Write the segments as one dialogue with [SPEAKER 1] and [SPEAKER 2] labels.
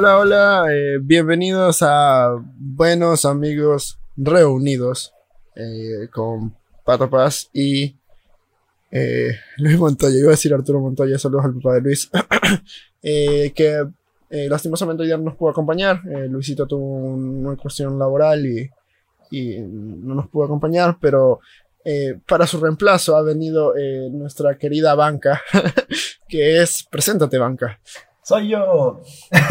[SPEAKER 1] Hola, hola, eh, bienvenidos a Buenos Amigos Reunidos eh, con Pato Paz y eh, Luis Montoya. Iba a decir Arturo Montoya, saludos al papá de Luis, que lastimosamente ya no nos pudo acompañar. Luisito tuvo una cuestión laboral y, y no nos pudo acompañar, pero para su reemplazo ha venido nuestra querida banca, que es, preséntate banca.
[SPEAKER 2] Soy yo.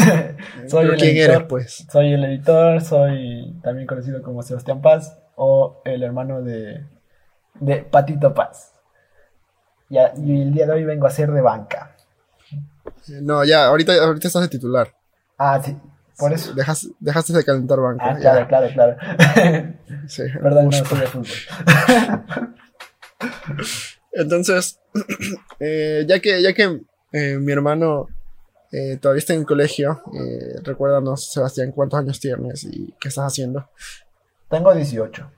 [SPEAKER 2] soy el
[SPEAKER 1] ¿Quién
[SPEAKER 2] editor.
[SPEAKER 1] eres pues?
[SPEAKER 2] Soy el editor, soy también conocido como Sebastián Paz o el hermano de, de Patito Paz. Y el día de hoy vengo a ser de banca.
[SPEAKER 1] No, ya, ahorita, ahorita estás de titular.
[SPEAKER 2] Ah, sí, por eso.
[SPEAKER 1] Dejas, dejaste de calentar banca.
[SPEAKER 2] Ah,
[SPEAKER 1] ya.
[SPEAKER 2] claro, claro, claro.
[SPEAKER 1] Sí.
[SPEAKER 2] Perdón, no soy de fútbol.
[SPEAKER 1] Entonces, eh, ya que, ya que eh, mi hermano eh, todavía está en el colegio, eh, recuérdanos, Sebastián, cuántos años tienes y qué estás haciendo.
[SPEAKER 2] Tengo 18.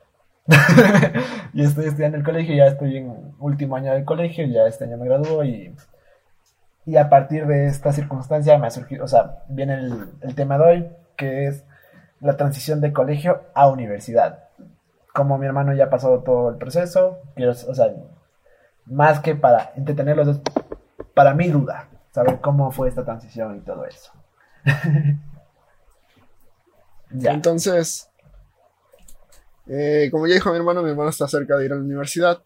[SPEAKER 2] y estoy estudiando el colegio, ya estoy en último año del colegio, ya este año me gradúo y, y a partir de esta circunstancia me ha surgido, o sea, viene el, el tema de hoy, que es la transición de colegio a universidad. Como mi hermano ya ha pasado todo el proceso, quiero, o sea, más que para entretenerlos, para mi duda, saber cómo fue esta transición y todo eso. ya.
[SPEAKER 1] Entonces, eh, como ya dijo mi hermano, mi hermano está cerca de ir a la universidad.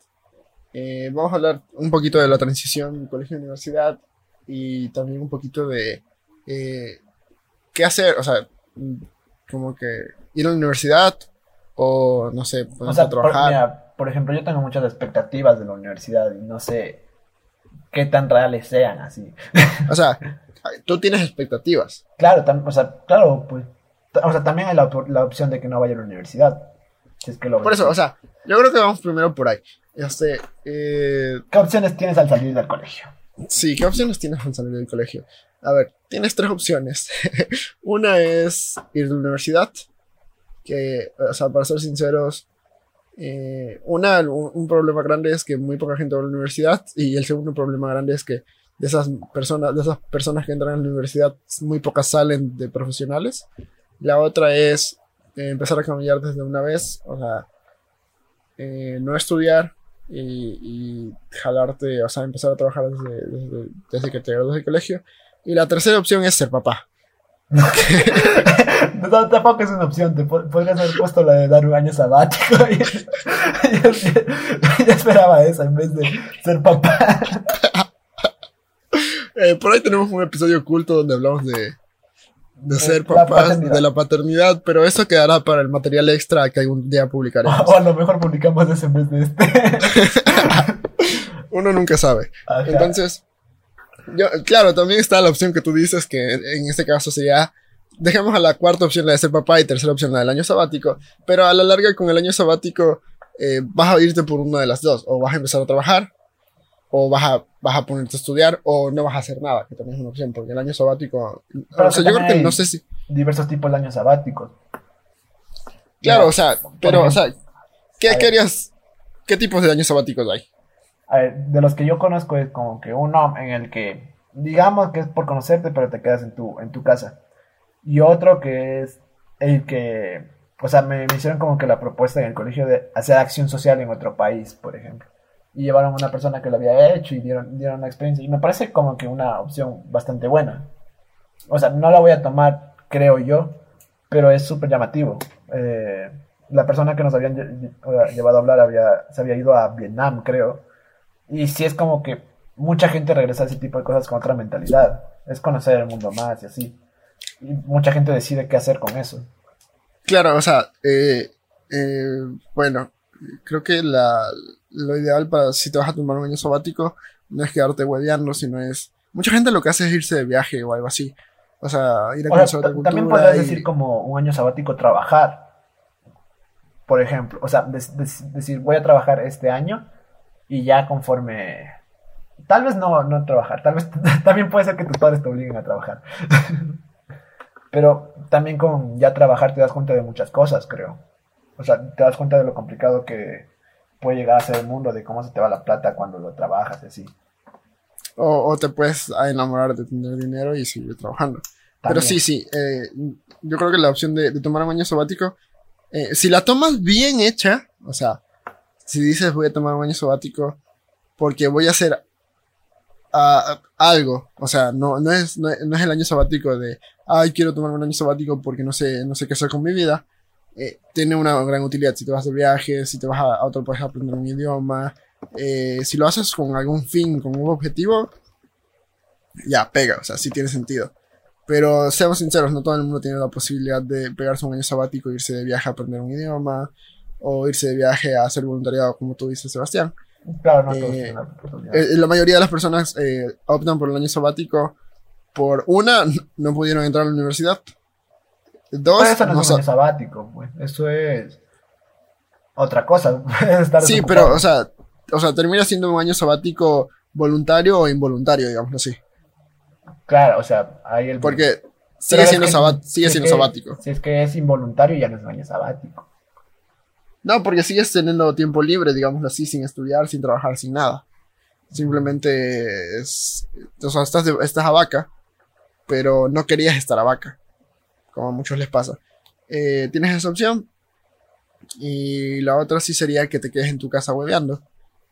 [SPEAKER 1] Eh, vamos a hablar un poquito de la transición colegio-universidad y también un poquito de eh, qué hacer, o sea, como que ir a la universidad o no sé,
[SPEAKER 2] O
[SPEAKER 1] ponerse
[SPEAKER 2] sea,
[SPEAKER 1] a
[SPEAKER 2] por,
[SPEAKER 1] trabajar.
[SPEAKER 2] mira, por ejemplo, yo tengo muchas expectativas de la universidad y no sé qué tan reales sean así.
[SPEAKER 1] O sea, tú tienes expectativas.
[SPEAKER 2] Claro, o sea, claro, pues, o sea, también hay la, op- la opción de que no vaya a la universidad. Si es que lo
[SPEAKER 1] Por eso, o sea, yo creo que vamos primero por ahí. Este, eh,
[SPEAKER 2] ¿Qué opciones tienes al salir del colegio?
[SPEAKER 1] sí, ¿qué opciones tienes al salir del colegio? A ver, tienes tres opciones. Una es ir a la universidad, que, o sea, para ser sinceros, eh, una, un, un problema grande es que muy poca gente va a la universidad y el segundo problema grande es que de esas personas, de esas personas que entran a la universidad, muy pocas salen de profesionales. La otra es eh, empezar a cambiar desde una vez, o sea, eh, no estudiar y, y jalarte, o sea, empezar a trabajar desde, desde, desde que te gradúas del colegio. Y la tercera opción es ser papá.
[SPEAKER 2] No, tampoco es una opción, te po- podrías haber puesto la de dar un año sabático. Yo, esperaba esa en vez de ser papá.
[SPEAKER 1] Eh, por ahí tenemos un episodio oculto donde hablamos de, de ser
[SPEAKER 2] la
[SPEAKER 1] papás, de la paternidad, pero eso quedará para el material extra que algún día publicaremos.
[SPEAKER 2] O a lo mejor publicamos ese en vez de este.
[SPEAKER 1] Uno nunca sabe.
[SPEAKER 2] Ajá.
[SPEAKER 1] Entonces, yo, claro, también está la opción que tú dices, que en este caso sería, dejemos a la cuarta opción la de ser papá y tercera opción la del año sabático, pero a la larga con el año sabático eh, vas a irte por una de las dos, o vas a empezar a trabajar, o vas a, vas a ponerte a estudiar, o no vas a hacer nada, que también es una opción, porque el año sabático,
[SPEAKER 2] Pero
[SPEAKER 1] o sea, yo creo que no sé si,
[SPEAKER 2] diversos tipos de años sabáticos.
[SPEAKER 1] claro, o sea, pero, o sea, ¿qué,
[SPEAKER 2] ver.
[SPEAKER 1] qué tipos de años sabáticos hay?
[SPEAKER 2] a ver, de los que yo conozco es como que uno en el que, digamos que es por conocerte, pero te quedas en tu, en tu casa. Y otro que es el que, o sea, me, hicieron como que la propuesta en el colegio de hacer acción social en otro país, por ejemplo. Y llevaron a una persona que lo había hecho y dieron, dieron una experiencia. Y me parece como que una opción bastante buena. O sea, no la voy a tomar, creo yo, pero es súper llamativo. Eh, la persona que nos habían lle- lle- llevado a hablar había, se había ido a Vietnam, creo. Y sí es como que mucha gente regresa a ese tipo de cosas con otra mentalidad. Es conocer el mundo más y así. Y mucha gente decide qué hacer con eso.
[SPEAKER 1] Claro, o sea, eh, eh, bueno, creo que la, lo ideal para si te vas a tomar un año sabático no es quedarte hueveando, sino es... Mucha gente lo que hace es irse de viaje o algo así. O sea, ir a conocer otra cultura.
[SPEAKER 2] también podrías
[SPEAKER 1] y-
[SPEAKER 2] decir como un año sabático trabajar. Por ejemplo, o sea, decir voy a trabajar este año y ya conforme... Tal vez no, no trabajar, tal vez también puede ser que tus padres te obliguen a trabajar. Pero también con ya trabajar te das cuenta de muchas cosas, creo. O sea, te das cuenta de lo complicado que puede llegar a ser el mundo, de cómo se te va la plata cuando lo trabajas así.
[SPEAKER 1] O, o te puedes enamorar de tener dinero y seguir trabajando. Pero sí, sí. eh, yo creo que la opción de, de tomar un año sabático, eh, si la tomas bien hecha, o sea, si dices voy a tomar un año sabático porque voy a hacer ah, algo, o sea, no, no, es, no, no es el año sabático de, ay, quiero tomar un año sabático porque no sé, no sé qué hacer con mi vida. eh, tiene una gran utilidad si te vas de viaje, si te vas a, otro país a aprender un idioma, eh, si lo haces con algún fin, con un objetivo, ya pega, o sea, sí tiene sentido. Pero seamos sinceros, no todo el mundo tiene la posibilidad de pegarse un año sabático, irse de viaje a aprender un idioma, o irse de viaje a hacer voluntariado, como tú dices, Sebastián.
[SPEAKER 2] Claro, no todos
[SPEAKER 1] Eh,
[SPEAKER 2] tienen la.
[SPEAKER 1] Eh, la mayoría de las personas eh, optan por el año sabático por una, no pudieron entrar a la universidad. Dos,
[SPEAKER 2] Pero eso no
[SPEAKER 1] no
[SPEAKER 2] es un año sabático, pues. Eso es otra cosa. Estar
[SPEAKER 1] Sí, pero, o sea, o sea, termina siendo un año sabático voluntario o involuntario, digamos así.
[SPEAKER 2] Claro, o sea, hay el.
[SPEAKER 1] Porque sigue
[SPEAKER 2] es
[SPEAKER 1] siendo,
[SPEAKER 2] que-
[SPEAKER 1] sabat-
[SPEAKER 2] si
[SPEAKER 1] sigue
[SPEAKER 2] es que-
[SPEAKER 1] sabático.
[SPEAKER 2] Si es que es involuntario, ya no es un año sabático.
[SPEAKER 1] No, porque sigues teniendo tiempo libre, digámoslo así, sin estudiar, sin trabajar, sin nada. Simplemente es. O sea, estás, de- estás a vaca, pero no querías estar a vaca. Como a muchos les pasa. Eh, tienes esa opción. Y la otra sí sería que te quedes en tu casa hueveando.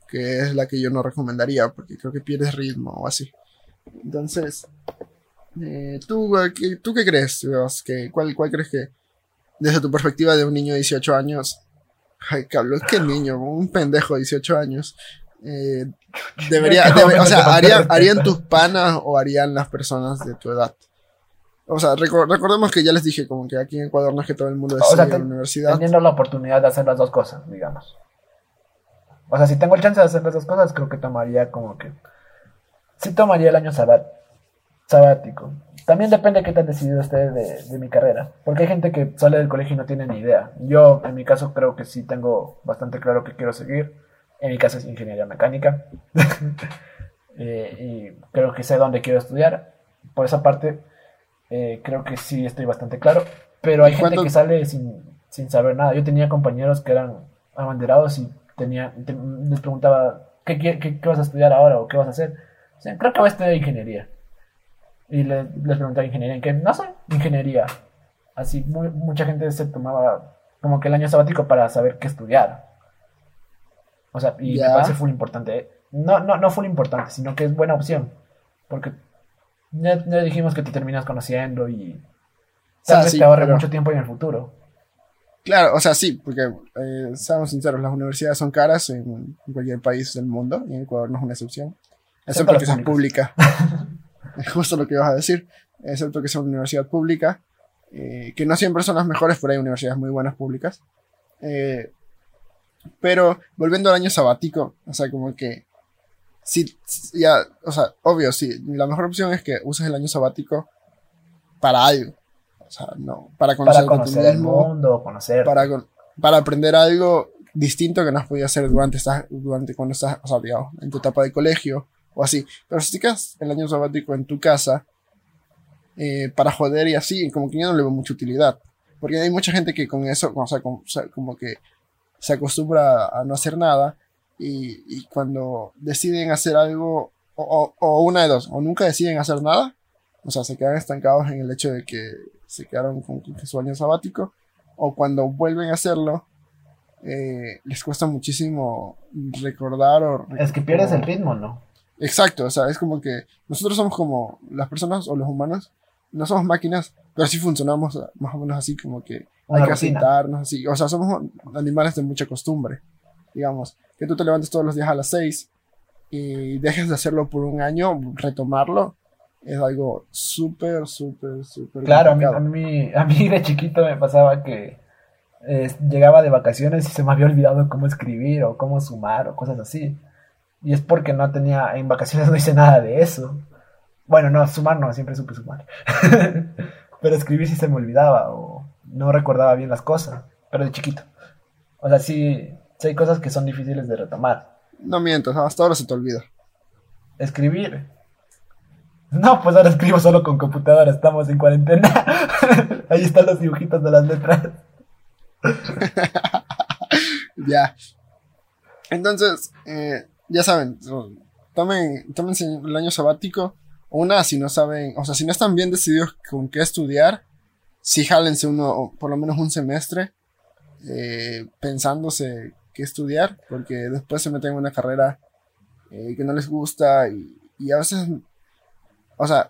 [SPEAKER 1] Que es la que yo no recomendaría, porque creo que pierdes ritmo o así. Entonces. eh, ¿tú, eh, qué- ¿Tú qué crees? ¿Qué- cuál, ¿Cuál crees que, desde tu perspectiva de un niño de 18 años, Ay, Carlos, qué niño, un pendejo de 18 años. Eh, debería,
[SPEAKER 2] ¿Cómo
[SPEAKER 1] debe-
[SPEAKER 2] me
[SPEAKER 1] o sea, harían, tus panas o harían las personas de tu edad. O sea, recor- recordemos que ya les dije como que aquí en Ecuador no es que todo el mundo
[SPEAKER 2] O
[SPEAKER 1] decide
[SPEAKER 2] sea,
[SPEAKER 1] a la universidad.
[SPEAKER 2] Teniendo la oportunidad de hacer las dos cosas, digamos. O sea, si tengo el chance de hacer las dos cosas, creo que tomaría como que. Sí, tomaría el año sabat- sabático. También depende de qué tan decidido esté de, de mi carrera. Porque hay gente que sale del colegio y no tiene ni idea. Yo, en mi caso, creo que sí tengo bastante claro que quiero seguir. En mi caso es ingeniería mecánica. Eh, y creo que sé dónde quiero estudiar. Por esa parte, eh, creo que sí estoy bastante claro. Pero hay
[SPEAKER 1] ¿Y
[SPEAKER 2] gente que sale sin, sin saber nada. Yo tenía compañeros que eran abanderados y tenía, te- les preguntaba, ¿qué, qué, qué vas a estudiar ahora o qué vas a hacer? Creo que voy a estudiar ingeniería. Y le- les preguntaba ingeniería en qué, no sé, ingeniería. Así, muy- mucha gente se tomaba como que el año sabático para saber qué estudiar. O sea, y
[SPEAKER 1] Ya.
[SPEAKER 2] me parece full importante. ¿eh? No, no, no full importante, sino que es buena opción. Porque ya, ya dijimos que te terminas conociendo y tal
[SPEAKER 1] sea,
[SPEAKER 2] vez
[SPEAKER 1] sí,
[SPEAKER 2] te ahorre
[SPEAKER 1] pero-
[SPEAKER 2] mucho tiempo en el futuro.
[SPEAKER 1] Claro, o sea, sí, porque eh, seamos sinceros, las universidades son caras en, cualquier país del mundo y en Ecuador no es una excepción. Excepto que sea pública. Es justo lo que ibas a decir. Excepto que sea una universidad pública, eh, que no siempre son las mejores, pero hay universidades muy buenas públicas. Eh, pero volviendo al año sabático, o sea, como que si ya, o sea, obvio, sí, la mejor opción es que uses el año sabático para algo. O sea, no, para
[SPEAKER 2] conocer el
[SPEAKER 1] mismo,
[SPEAKER 2] mundo, conocer.
[SPEAKER 1] para, aprender algo distinto que no has podido hacer durante, esta- durante cuando estás, o sea, digamos, en tu etapa de colegio o así. Pero si te quedas el año sabático en tu casa eh, para joder y así, como que yo no le veo mucha utilidad. Porque hay mucha gente que con eso, o sea, con- o sea, como que se acostumbra a no hacer nada y, y cuando deciden hacer algo, o, o- o una de dos, o nunca deciden hacer nada, o sea, se quedan estancados en el hecho de que se quedaron con, con su año sabático, o cuando vuelven a hacerlo, eh, les cuesta muchísimo recordar o...
[SPEAKER 2] Es que pierdes el ritmo, ¿no?
[SPEAKER 1] Exacto, o sea, es como que nosotros somos como las personas o los humanos, no somos máquinas, pero sí funcionamos más o menos así, como que hay que sentarnos así, o sea, somos animales de mucha costumbre, digamos, que tú te levantes todos los días a las 6 y dejes de hacerlo por un año, retomarlo, es algo súper, súper, súper
[SPEAKER 2] Claro, a mí, a, mí, a mí de chiquito me pasaba que eh, llegaba de vacaciones y se me había olvidado cómo escribir o cómo sumar o cosas así. Y es porque no tenía, en vacaciones no hice nada de eso. Bueno, no, sumar no, siempre supe sumar. Pero escribir sí se me olvidaba o no recordaba bien las cosas, pero de chiquito. O sea, sí, sí hay cosas que son difíciles de retomar.
[SPEAKER 1] No mientas, hasta ahora se te olvida.
[SPEAKER 2] Escribir. No, pues ahora escribo solo con computadora, estamos en cuarentena. Ahí están los dibujitos de las letras.
[SPEAKER 1] Ya. Entonces, eh, ya saben, tomen, tómense el año sabático una, si no saben, o sea, si no están bien decididos con qué estudiar, sí jálense uno, por lo menos un semestre, eh, pensándose qué estudiar, porque después se meten en una carrera eh, que no les gusta y, y a veces, o sea,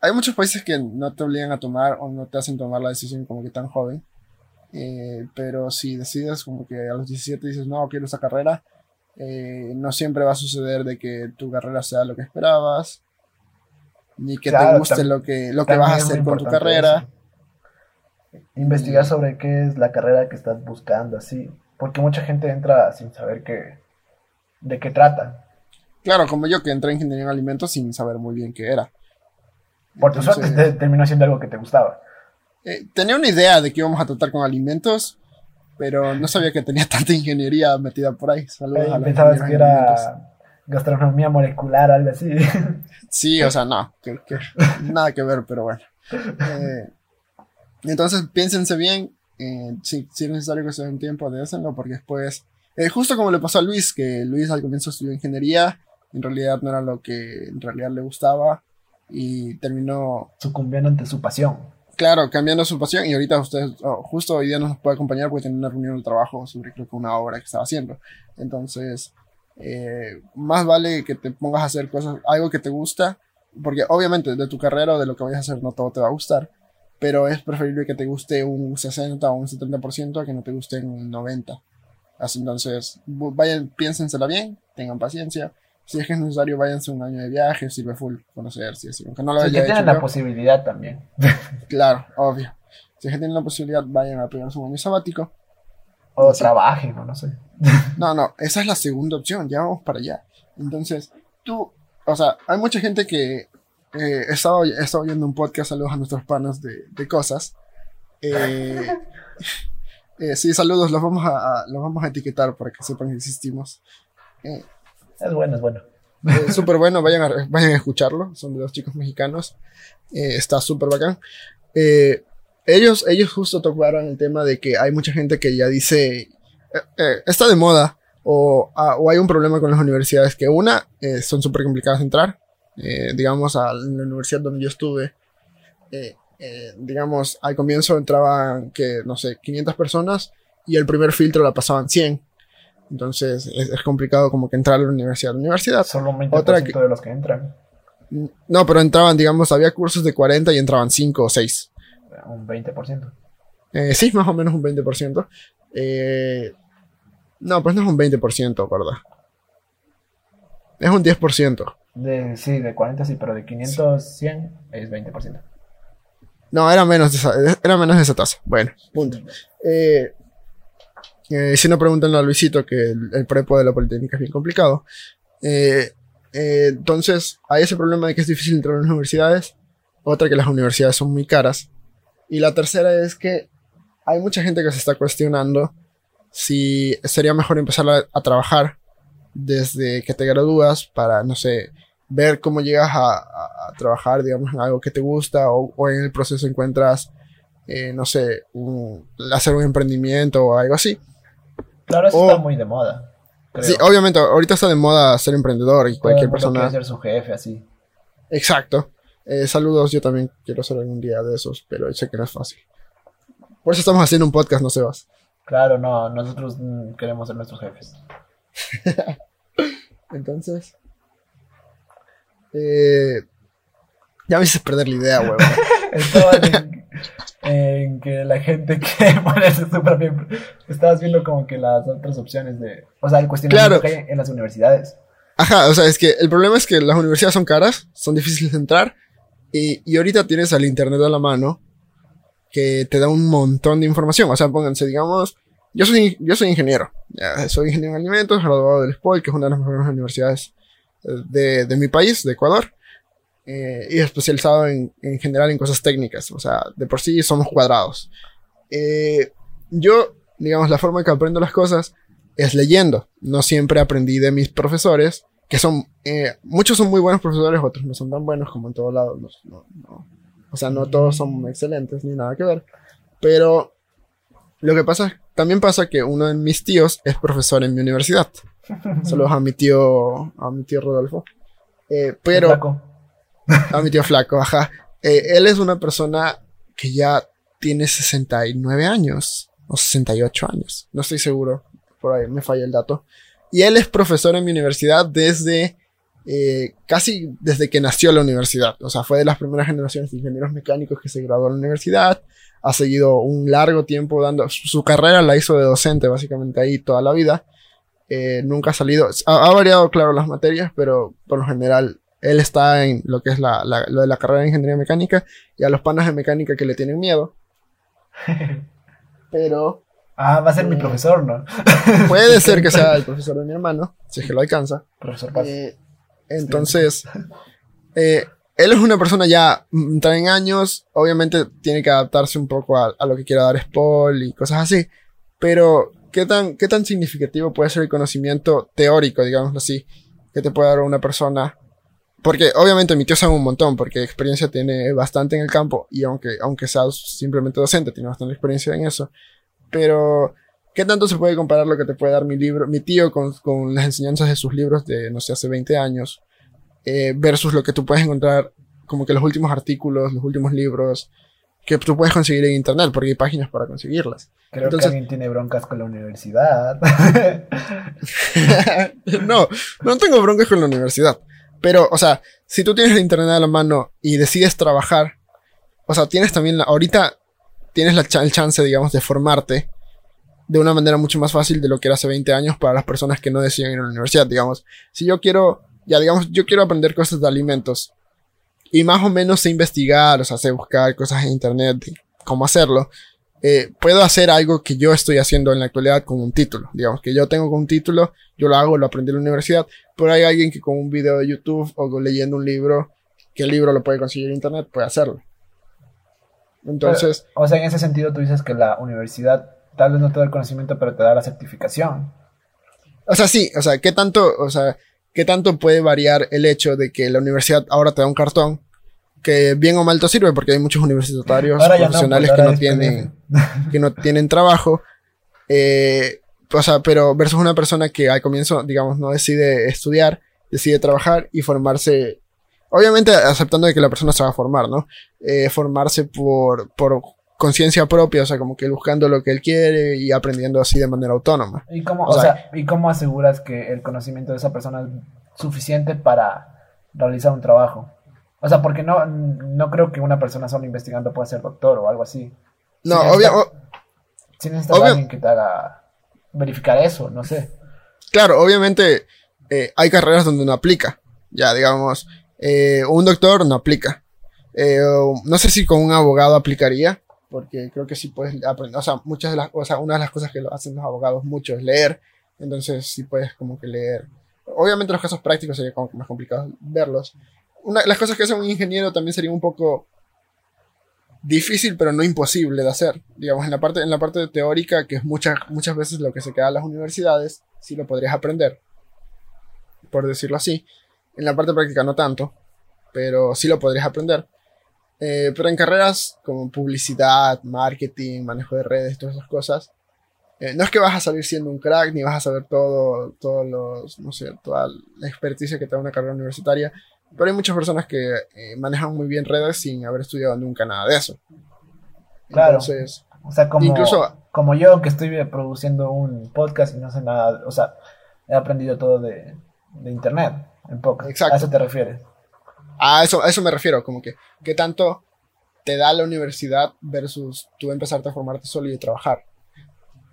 [SPEAKER 1] hay muchos países que no te obligan a tomar o no te hacen tomar la decisión como que tan joven. Eh, pero si decides como que a los 17 dices, no, quiero esa carrera, eh, no siempre va a suceder de que tu carrera sea lo que esperabas, ni que
[SPEAKER 2] Claro,
[SPEAKER 1] te guste lo que, lo que vas a hacer con tu carrera.
[SPEAKER 2] Investigar sobre qué es la carrera que estás buscando, así. Porque mucha gente entra sin saber qué, de qué trata.
[SPEAKER 1] Claro, como yo que entré en ingeniería en alimentos sin saber muy bien qué era.
[SPEAKER 2] Por tu
[SPEAKER 1] Entonces,
[SPEAKER 2] suerte te- terminó siendo algo que te gustaba.
[SPEAKER 1] eh, tenía una idea de que íbamos a tratar con alimentos, pero no sabía que tenía tanta ingeniería metida por ahí. Saludos a los
[SPEAKER 2] Pensabas que era gastronomía molecular, algo así.
[SPEAKER 1] Sí, o sea, no, que- que- nada que ver, pero bueno. Eh, entonces, piénsense bien, eh, si, si es necesario que se den tiempo, désenlo, porque después, eh, justo como le pasó a Luis, que Luis al comienzo estudió ingeniería, en realidad no era lo que en realidad le gustaba, y terminó,
[SPEAKER 2] Sucumbiendo ante su pasión.
[SPEAKER 1] claro, cambiando su pasión, y ahorita ustedes, oh, justo hoy día no nos puede acompañar porque tiene una reunión de trabajo sobre creo que una obra que estaba haciendo. Entonces, eh, más vale que te pongas a hacer cosas, algo que te gusta, porque obviamente de tu carrera o de lo que vayas a hacer no todo te va a gustar, pero es preferible que te guste un 60 o un 70% a que no te guste un 90%. Así entonces, vayan, piénsensela bien, tengan paciencia. Si es que es necesario, váyanse un año de viaje, sirve full conocerse, así, aunque no lo
[SPEAKER 2] Si
[SPEAKER 1] haya
[SPEAKER 2] que tienen
[SPEAKER 1] hecho
[SPEAKER 2] la
[SPEAKER 1] yo.
[SPEAKER 2] posibilidad también.
[SPEAKER 1] Claro, obvio. Si es que tienen la posibilidad, vayan a pegarse un año sabático.
[SPEAKER 2] O trabajen, o no sé.
[SPEAKER 1] No, no, esa es la segunda opción, ya vamos para allá. Entonces, tú, o sea, hay mucha gente que eh, he, estado, he estado oyendo un podcast, saludos a nuestros panos de, de cosas. Eh, eh, sí, saludos, los vamos a, a- los vamos a etiquetar para que sepan que existimos. Eh,
[SPEAKER 2] Es bueno, es bueno.
[SPEAKER 1] eh, súper bueno, vayan a, vayan a escucharlo, son de dos chicos mexicanos, está súper bacán. Ellos, ellos justo tocaron el tema de que hay mucha gente que ya dice, está de moda, o, ah, o hay un problema con las universidades, que una, son súper complicadas de entrar, eh, digamos, a la universidad donde yo estuve, eh, eh, digamos, al comienzo entraban, que, no sé, 500 personas, y el primer filtro la pasaban 100. Entonces es, es complicado como que entrar a la universidad. La universidad
[SPEAKER 2] Solo un 20%
[SPEAKER 1] Otra que-
[SPEAKER 2] de los que entran.
[SPEAKER 1] no, pero entraban, digamos, había cursos de 40 y entraban 5 o 6.
[SPEAKER 2] Un 20%.
[SPEAKER 1] Eh, sí, más o menos un 20%. Eh, no, pues no es un 20%, ¿verdad? Es un 10%.
[SPEAKER 2] De, sí, de 40 sí, pero de 500, 100 es 20%.
[SPEAKER 1] No, era menos de esa, era menos de esa tasa. Bueno, punto. Eh, eh, si no, pregúntenle a Luisito que el, el prepo de la Politécnica es bien complicado. Eh, eh, entonces, hay ese problema de que es difícil entrar a las universidades. Otra, que las universidades son muy caras. Y la tercera es que hay mucha gente que se está cuestionando si sería mejor empezar a, a trabajar desde que te gradúas para, no sé, ver cómo llegas a, a- a trabajar, digamos, en algo que te gusta o, o en el proceso encuentras, eh, no sé, un- hacer un emprendimiento o algo así.
[SPEAKER 2] Claro, eso
[SPEAKER 1] O-
[SPEAKER 2] está muy de moda. creo.
[SPEAKER 1] Sí, obviamente, ahorita está de moda ser emprendedor y cualquier persona.
[SPEAKER 2] quiere ser su jefe, así.
[SPEAKER 1] Exacto. Eh, saludos, yo también quiero ser algún día de esos, pero sé que no es fácil. Por eso estamos haciendo un podcast, no Sebas.
[SPEAKER 2] Claro, no, nosotros mm, queremos ser nuestros jefes.
[SPEAKER 1] Entonces. Eh, ya me hiciste perder la idea, huevón.
[SPEAKER 2] Estaban en, en que la gente quiere ponerse su propia. Estabas viendo como que las otras opciones de. O sea, el cuestionamiento
[SPEAKER 1] Claro.
[SPEAKER 2] que hay en las universidades.
[SPEAKER 1] Ajá, o sea, es que el problema es que las universidades son caras, son difíciles de entrar, y, y ahorita tienes al internet a la mano que te da un montón de información. O sea, pónganse, digamos, yo soy, yo soy ingeniero, ya, soy ingeniero en alimentos, graduado del SPOL, que es una de las mejores universidades de, de mi país, de Ecuador, eh, y especializado en, en general en cosas técnicas. O sea, de por sí somos cuadrados. Eh, yo, digamos, la forma en que aprendo las cosas es leyendo. No siempre aprendí de mis profesores, que son, eh, muchos son muy buenos profesores, otros no son tan buenos como en todos lados. no- no-. O sea, no todos son excelentes ni nada que ver. Pero lo que pasa, también pasa que uno de mis tíos es profesor en mi universidad. Saludos a mi tío, a mi tío Rodolfo. Eh, pero,
[SPEAKER 2] Flaco.
[SPEAKER 1] A mi tío flaco, ajá. Eh, él es una persona que ya tiene 69 años o 68 años. No estoy seguro. Por ahí me falla el dato. Y él es profesor en mi universidad desde eh, casi desde que nació la universidad. O sea, fue de las primeras generaciones de ingenieros mecánicos que se graduó en la universidad. Ha seguido un largo tiempo dando. Su carrera la hizo de docente, básicamente ahí toda la vida. Eh, nunca ha salido. Ha, variado, claro, las materias, pero por lo general él está en lo que es la, lo de la carrera de ingeniería mecánica y a los panas de mecánica que le tienen miedo. pero.
[SPEAKER 2] Ah, va a ser mi eh, profesor, ¿no?
[SPEAKER 1] puede ser que sea el profesor de mi hermano, si es que lo alcanza.
[SPEAKER 2] Profesor Paz. Eh,
[SPEAKER 1] entonces, eh, él es una persona ya entra en años, obviamente tiene que adaptarse un poco a, lo que quiera dar Spol y cosas así, pero ¿qué tan, ¿qué tan significativo puede ser el conocimiento teórico, digámoslo así, que te puede dar una persona porque obviamente mi tío sabe un montón, porque experiencia tiene bastante en el campo, y aunque, aunque sea simplemente docente, tiene bastante experiencia en eso. Pero, ¿qué tanto se puede comparar lo que te puede dar mi libro, mi tío con, con las enseñanzas de sus libros de, no sé, hace 20 años, eh, versus lo que tú puedes encontrar, como que los últimos artículos, los últimos libros, que tú puedes conseguir en internet, porque hay páginas para conseguirlas.
[SPEAKER 2] Creo que alguien tiene broncas con la universidad.
[SPEAKER 1] no, no tengo broncas con la universidad. Pero, o sea, si tú tienes el internet a la mano y decides trabajar, o sea, tienes también la, ahorita tienes la el chance, digamos, de formarte de una manera mucho más fácil de lo que era hace 20 años para las personas que no deciden ir a la universidad, digamos. Si yo quiero, ya digamos, yo quiero aprender cosas de alimentos y más o menos sé investigar, o sea, sé buscar cosas en internet, cómo hacerlo, eh, puedo hacer algo que yo estoy haciendo en la actualidad con un título. Digamos que yo tengo un título, yo lo hago, lo aprendí en la universidad, pero hay alguien que con un video de YouTube o leyendo un libro, que el libro lo puede conseguir en internet, puede hacerlo. Entonces.
[SPEAKER 2] o sea, en ese sentido tú dices que la universidad tal vez no te da el conocimiento, pero te da la certificación.
[SPEAKER 1] O sea, sí, o sea, ¿qué tanto, o sea, qué tanto puede variar el hecho de que la universidad ahora te da un cartón que bien o mal te sirve porque hay muchos universitarios profesionales pues, que no tienen que no tienen trabajo. Eh, o sea pero versus una persona que al comienzo digamos no decide estudiar decide trabajar y formarse obviamente aceptando de que la persona se va a formar no eh, formarse por por conciencia propia o sea como que buscando lo que él quiere y aprendiendo así de manera autónoma
[SPEAKER 2] y cómo o, sea, y cómo aseguras que el conocimiento de esa persona es suficiente para realizar un trabajo o sea, porque no, no creo que una persona solo investigando pueda ser doctor o algo así.
[SPEAKER 1] No, obvio.
[SPEAKER 2] Si necesitas alguien que te haga verificar eso, no sé.
[SPEAKER 1] Claro, obviamente eh, hay carreras donde no aplica. Ya, digamos, eh, un doctor no aplica. Eh, no sé si con un abogado aplicaría, porque creo que sí puedes aprender. O sea, muchas de las, o sea, una de las cosas que lo hacen los abogados mucho es leer. Entonces, sí puedes como que leer. Obviamente los casos prácticos sería como más complicado verlos las cosas que hace un ingeniero también sería un poco difícil, pero no imposible de hacer. Digamos, en la parte, en la parte teórica, que es muchas, muchas veces lo que se queda en las universidades, sí lo podrías aprender, por decirlo así. En la parte práctica no tanto, pero sí lo podrías aprender. Eh, pero en carreras como publicidad, marketing, manejo de redes, todas esas cosas, eh, no es que vas a salir siendo un crack, ni vas a saber todo, todos los, no sé, toda la experticia que te da una carrera universitaria, pero hay muchas personas que eh, manejan muy bien redes sin haber estudiado nunca nada de eso.
[SPEAKER 2] Claro. Entonces, o sea, como, incluso, como yo que estoy produciendo un podcast y no sé nada, o sea, he aprendido todo de, de internet, en poco. Exacto. ¿A eso te refieres?
[SPEAKER 1] A eso, a eso me refiero, como que, ¿qué tanto te da la universidad versus tú empezarte a formarte solo y trabajar?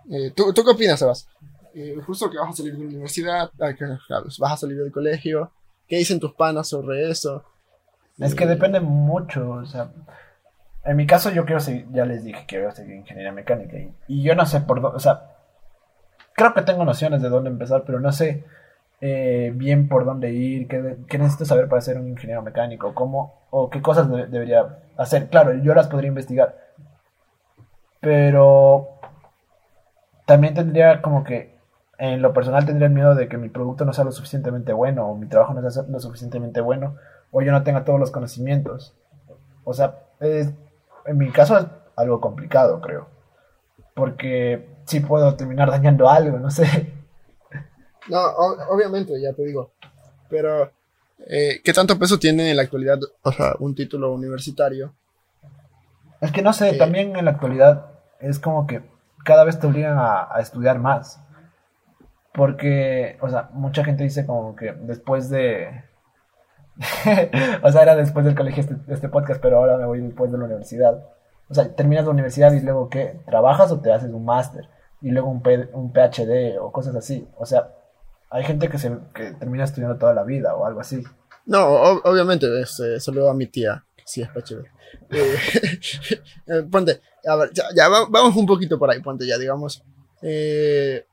[SPEAKER 1] Eh, ¿tú, ¿tú, qué opinas, Sebas? Eh, justo que vas a salir de la universidad, vas a salir del colegio, ¿Qué dicen tus panas sobre eso?
[SPEAKER 2] Es que depende mucho, o sea, en mi caso yo quiero seguir, ya les dije que quiero seguir ingeniería mecánica y, yo no sé por dónde, o sea, creo que tengo nociones de dónde empezar, pero no sé eh, bien por dónde ir, qué, qué, necesito saber para ser un ingeniero mecánico, cómo o qué cosas debería hacer. Claro, yo las podría investigar, pero también tendría como que en lo personal tendría el miedo de que mi producto no sea lo suficientemente bueno, o mi trabajo no sea lo suficientemente bueno, o yo no tenga todos los conocimientos. O sea, en mi caso es algo complicado, creo. Porque sí puedo terminar dañando algo, no sé.
[SPEAKER 1] No, obviamente, ya te digo. Pero Eh, ¿Qué tanto peso tiene en la actualidad, o sea, un título universitario?
[SPEAKER 2] Es que no sé,
[SPEAKER 1] Eh.
[SPEAKER 2] también en la actualidad es como que cada vez te obligan a, a estudiar más. Porque, o sea, mucha gente dice como que después de... o sea, era después del colegio este, este podcast, pero ahora me voy después de la universidad. O sea, terminas la universidad y luego ¿qué? ¿Trabajas o te haces un máster? Y luego un, P- un PhD o cosas así. O sea, hay gente que, se, que termina estudiando toda la vida o algo así.
[SPEAKER 1] No, obviamente, este, saludo a mi tía, sí es PhD. Eh, eh, ponte, a ver, ya, ya va- vamos un poquito por ahí, ponte ya, digamos. eh,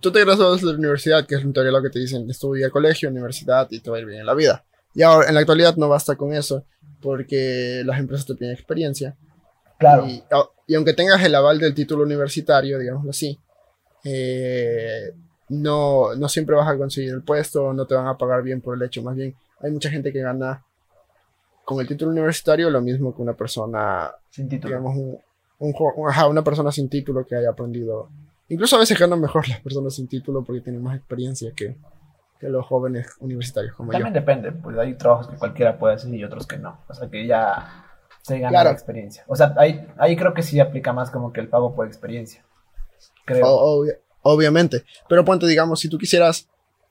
[SPEAKER 1] tú te gradúas de la universidad, que es en teoría lo que te dicen, estudia colegio, universidad y te va a ir bien en la vida. Y ahora, en la actualidad no basta con eso, porque las empresas te piden experiencia.
[SPEAKER 2] Claro.
[SPEAKER 1] Y, y aunque tengas el aval del título universitario, digámoslo así, eh, no, no siempre vas a conseguir el puesto, no te van a pagar bien por el hecho. Más bien, hay mucha gente que gana con el título universitario lo mismo que una persona,
[SPEAKER 2] Sin título.
[SPEAKER 1] digamos, un, un jo- un- ajá, una persona sin título que haya aprendido. Incluso a veces ganan mejor las personas sin título porque tienen más experiencia que, que los jóvenes universitarios como yo.
[SPEAKER 2] También depende, pues hay trabajos que cualquiera puede hacer y otros que no. O sea, que ya se gana
[SPEAKER 1] Claro.
[SPEAKER 2] la experiencia. O sea, ahí, ahí creo que sí aplica más como que el pago por experiencia. Creo.
[SPEAKER 1] O- obvia- obviamente. Pero ponte, digamos, si tú quisieras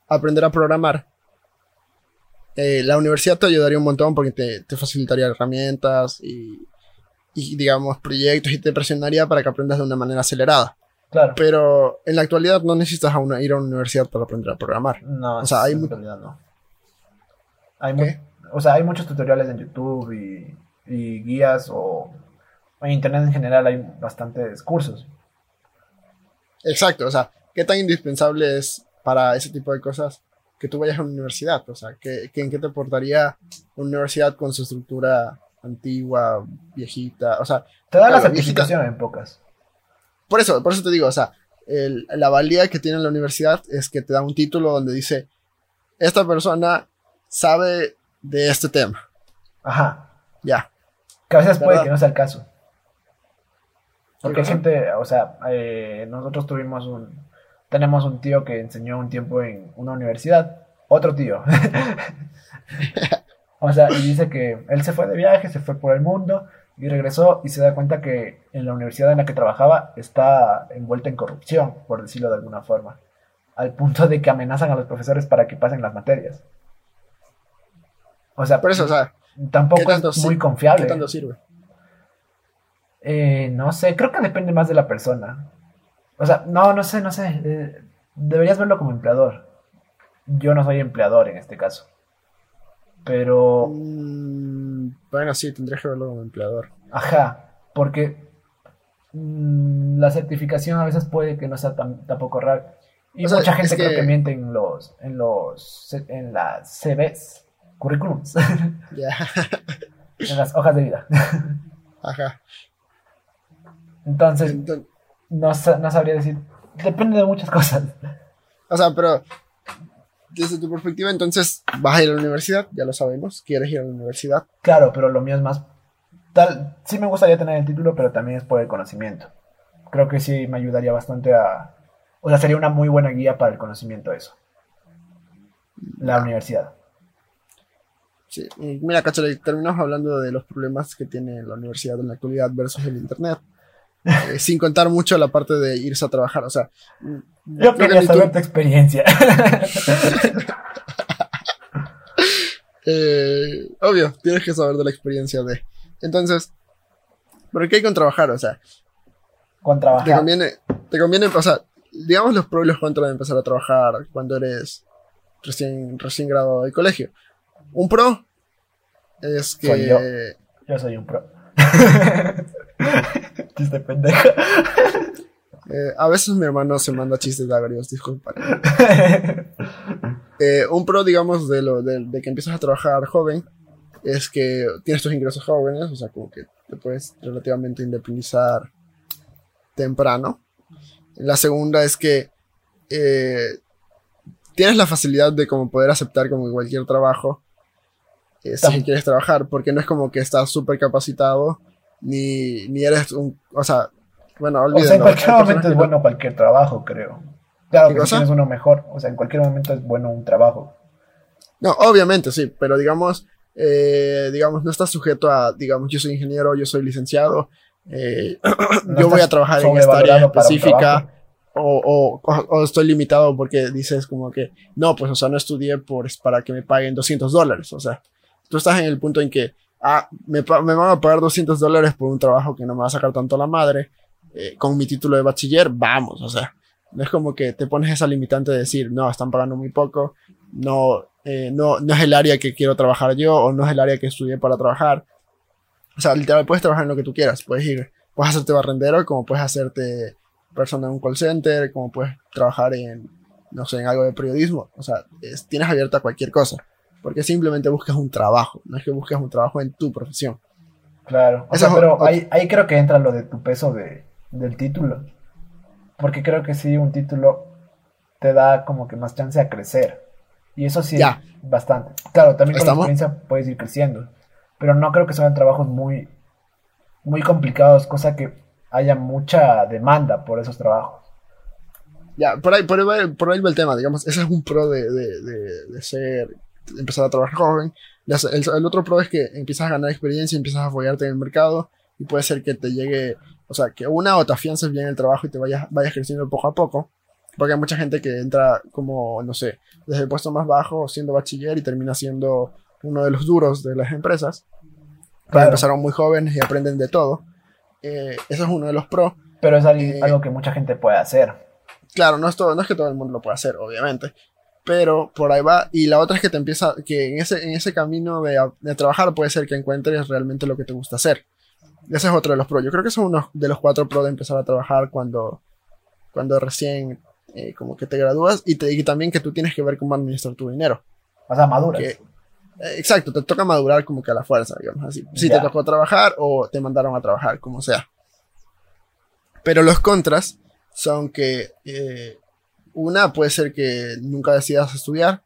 [SPEAKER 1] aprender a programar, eh, la universidad te ayudaría un montón porque te, te facilitaría herramientas y, y, digamos, proyectos y te presionaría para que aprendas de una manera acelerada.
[SPEAKER 2] Claro.
[SPEAKER 1] Pero en la actualidad no necesitas a una- ir a una universidad para aprender a programar.
[SPEAKER 2] No,
[SPEAKER 1] o sea, hay
[SPEAKER 2] en
[SPEAKER 1] mu-
[SPEAKER 2] realidad no. Hay o sea, hay muchos tutoriales en YouTube y, y guías o en internet en general hay bastantes cursos.
[SPEAKER 1] Exacto, o sea, ¿qué tan indispensable es para ese tipo de cosas que tú vayas a una universidad? O sea, ¿qué, ¿en qué te aportaría una universidad con su estructura antigua, viejita? O sea,
[SPEAKER 2] Te da la
[SPEAKER 1] viejita.
[SPEAKER 2] certificación en pocas.
[SPEAKER 1] por eso, por eso te digo, o sea, el- la valía que tiene la universidad es que te da un título donde dice, esta persona sabe de este tema.
[SPEAKER 2] Ajá.
[SPEAKER 1] Ya.
[SPEAKER 2] Que a veces puede
[SPEAKER 1] ¿Verdad?
[SPEAKER 2] que no sea el caso. Porque gente, o sea, eh, nosotros tuvimos un, tenemos un tío que enseñó un tiempo en una universidad, otro tío. o sea, y dice que él se fue de viaje, se fue por el mundo y regresó y se da cuenta que en la universidad en la que trabajaba está envuelta en corrupción, por decirlo de alguna forma, al punto de que amenazan a los profesores para que pasen las materias. O sea,
[SPEAKER 1] Por eso, o sea,
[SPEAKER 2] tampoco
[SPEAKER 1] ¿qué tanto
[SPEAKER 2] es muy confiable.
[SPEAKER 1] ¿qué tanto sirve?
[SPEAKER 2] Eh, no sé, creo que depende más de la persona. O sea, no, no sé, no sé. eh, deberías verlo como empleador. Yo no soy empleador en este caso. Pero,
[SPEAKER 1] Mm, bueno, sí, tendrías que verlo como empleador.
[SPEAKER 2] ajá, porque mm, la certificación a veces puede que no sea tan, tampoco real. Y
[SPEAKER 1] O sea,
[SPEAKER 2] mucha gente
[SPEAKER 1] es
[SPEAKER 2] creo
[SPEAKER 1] que-
[SPEAKER 2] que miente en los, en los, en las CVs, currículums,
[SPEAKER 1] Ya,
[SPEAKER 2] en las hojas de vida.
[SPEAKER 1] ajá.
[SPEAKER 2] Entonces, no, no sabría decir. Depende de muchas cosas.
[SPEAKER 1] O sea, pero desde tu perspectiva, entonces vas a ir a la universidad, ya lo sabemos, quieres ir a la universidad.
[SPEAKER 2] Claro, pero lo mío es más. Tal, sí me gustaría tener el título, pero también es por el conocimiento. Creo que sí me ayudaría bastante a. O sea, sería una muy buena guía para el conocimiento eso. La universidad.
[SPEAKER 1] Sí, y mira, cacho, terminamos hablando de los problemas que tiene la universidad en la actualidad versus el internet. Eh, sin contar mucho la parte de irse a trabajar, o sea.
[SPEAKER 2] Yo
[SPEAKER 1] que
[SPEAKER 2] quería
[SPEAKER 1] tú-
[SPEAKER 2] saber tu experiencia.
[SPEAKER 1] eh, obvio, tienes que saber de la experiencia de. Entonces, ¿pero qué hay con trabajar? O sea,
[SPEAKER 2] Con
[SPEAKER 1] te
[SPEAKER 2] trabajar.
[SPEAKER 1] conviene, te conviene, o sea, digamos los pros y los contras de empezar a trabajar cuando eres recién, recién graduado del colegio. Un pro es que.
[SPEAKER 2] Soy yo. Yo soy un pro. Chiste pendejo.
[SPEAKER 1] eh, a veces mi hermano se manda chistes de agrios, disculpa. Eh, un pro, digamos, de, lo, de, de que empiezas a trabajar joven es que tienes tus ingresos jóvenes, o sea, como que te puedes relativamente independizar temprano. La segunda es que eh, tienes la facilidad de como poder aceptar como cualquier trabajo eh, si quieres trabajar, porque no es como que estás súper capacitado ni, ni eres un, o sea, bueno,
[SPEAKER 2] O sea, en
[SPEAKER 1] olvídalo.
[SPEAKER 2] cualquier momento es
[SPEAKER 1] no-
[SPEAKER 2] bueno cualquier trabajo, creo. Claro
[SPEAKER 1] ¿Qué
[SPEAKER 2] que si tienes uno mejor. O sea, en cualquier momento es bueno un trabajo.
[SPEAKER 1] No, obviamente sí, pero digamos, eh, digamos, no estás sujeto a, digamos, yo soy ingeniero, yo soy licenciado, eh,
[SPEAKER 2] No
[SPEAKER 1] yo voy a trabajar en esta área específica. o, o estoy limitado porque dices como que, no, pues, o sea, no estudié por, para que me paguen 200 dólares. O sea, tú estás en el punto en que, ah, me, me van a pagar 200 dólares por un trabajo que no me va a sacar tanto la madre, eh, con mi título de bachiller, vamos, o sea, no es como que te pones esa limitante de decir, no, están pagando muy poco, no, eh, no, no es el área que quiero trabajar yo o no es el área que estudié para trabajar. O sea, literal, puedes trabajar en lo que tú quieras, puedes ir, puedes hacerte barrendero, como puedes hacerte persona en un call center, como puedes trabajar en, no sé, en algo de periodismo, o sea, es- tienes abierta cualquier cosa, porque simplemente buscas un trabajo, no es que busques un trabajo en tu profesión.
[SPEAKER 2] Claro. O sea, pero
[SPEAKER 1] otra.
[SPEAKER 2] ahí, ahí creo que entra lo de tu peso de, del título. Porque creo que sí, un título te da como que más chance a crecer. Y eso sí,
[SPEAKER 1] Ya.
[SPEAKER 2] bastante. Claro, también con la experiencia puedes ir creciendo. Pero no creo que sean trabajos muy, muy complicados, cosa que haya mucha demanda por esos trabajos.
[SPEAKER 1] Ya, por ahí, por ahí, va- por ahí va el tema, digamos, ese es un pro de, de, de, de ser, empezar a trabajar joven. El, el otro pro es que empiezas a ganar experiencia, empiezas a follarte en el mercado y puede ser que te llegue, o sea, que una o te afiances bien en el trabajo y te vayas, vayas creciendo poco a poco. Porque hay mucha gente que entra como, no sé, desde el puesto más bajo siendo bachiller y termina siendo uno de los duros de las empresas. Porque
[SPEAKER 2] Claro.
[SPEAKER 1] empezaron muy jóvenes y aprenden de todo. Eh, eso es uno de los pros.
[SPEAKER 2] Pero es algo,
[SPEAKER 1] Eh,
[SPEAKER 2] algo que mucha gente puede hacer.
[SPEAKER 1] Claro, no es, todo, no es que todo el mundo lo pueda hacer, obviamente. Pero por ahí va. Y la otra es que te empieza, que en ese, en ese camino de, de trabajar puede ser que encuentres realmente lo que te gusta hacer. Ese es otro de los pros. Yo creo que son unos de los cuatro pros de empezar a trabajar cuando, cuando recién eh, como que te gradúas. Y, te, y también que tú tienes que ver cómo administrar tu dinero.
[SPEAKER 2] O sea, maduras.
[SPEAKER 1] Que- eh, exacto, te toca madurar como que a la fuerza, digamos así. Si
[SPEAKER 2] Ya.
[SPEAKER 1] te tocó trabajar o te mandaron a trabajar, como sea. Pero los contras son que eh, una puede ser que nunca decidas estudiar,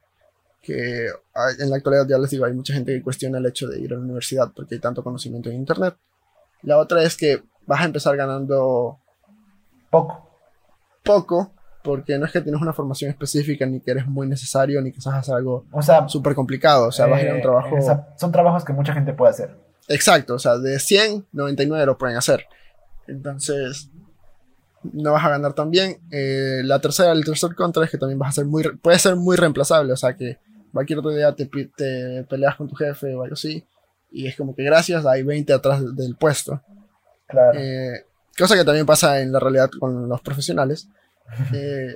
[SPEAKER 1] que en la actualidad ya les digo, hay mucha gente que cuestiona el hecho de ir a la universidad porque hay tanto conocimiento en internet. La otra es que vas a empezar ganando
[SPEAKER 2] Poco.
[SPEAKER 1] poco porque no es que tienes una formación específica ni que eres muy necesario ni que sabes hacer algo
[SPEAKER 2] O sea,
[SPEAKER 1] súper complicado, o sea, vas a ir a un
[SPEAKER 2] eh,
[SPEAKER 1] trabajo...
[SPEAKER 2] esa- son trabajos que mucha gente puede hacer.
[SPEAKER 1] Exacto, o sea, de 100, 99 lo pueden hacer. Entonces, no vas a ganar tan bien. Eh, la tercera, el tercer contra es que también vas a ser muy, puede ser muy reemplazable, o sea, que cualquier otro día te, te peleas con tu jefe o algo así, y es como que gracias, hay 20 atrás de- del puesto.
[SPEAKER 2] Claro.
[SPEAKER 1] Eh, cosa que también pasa en la realidad con los profesionales. Eh,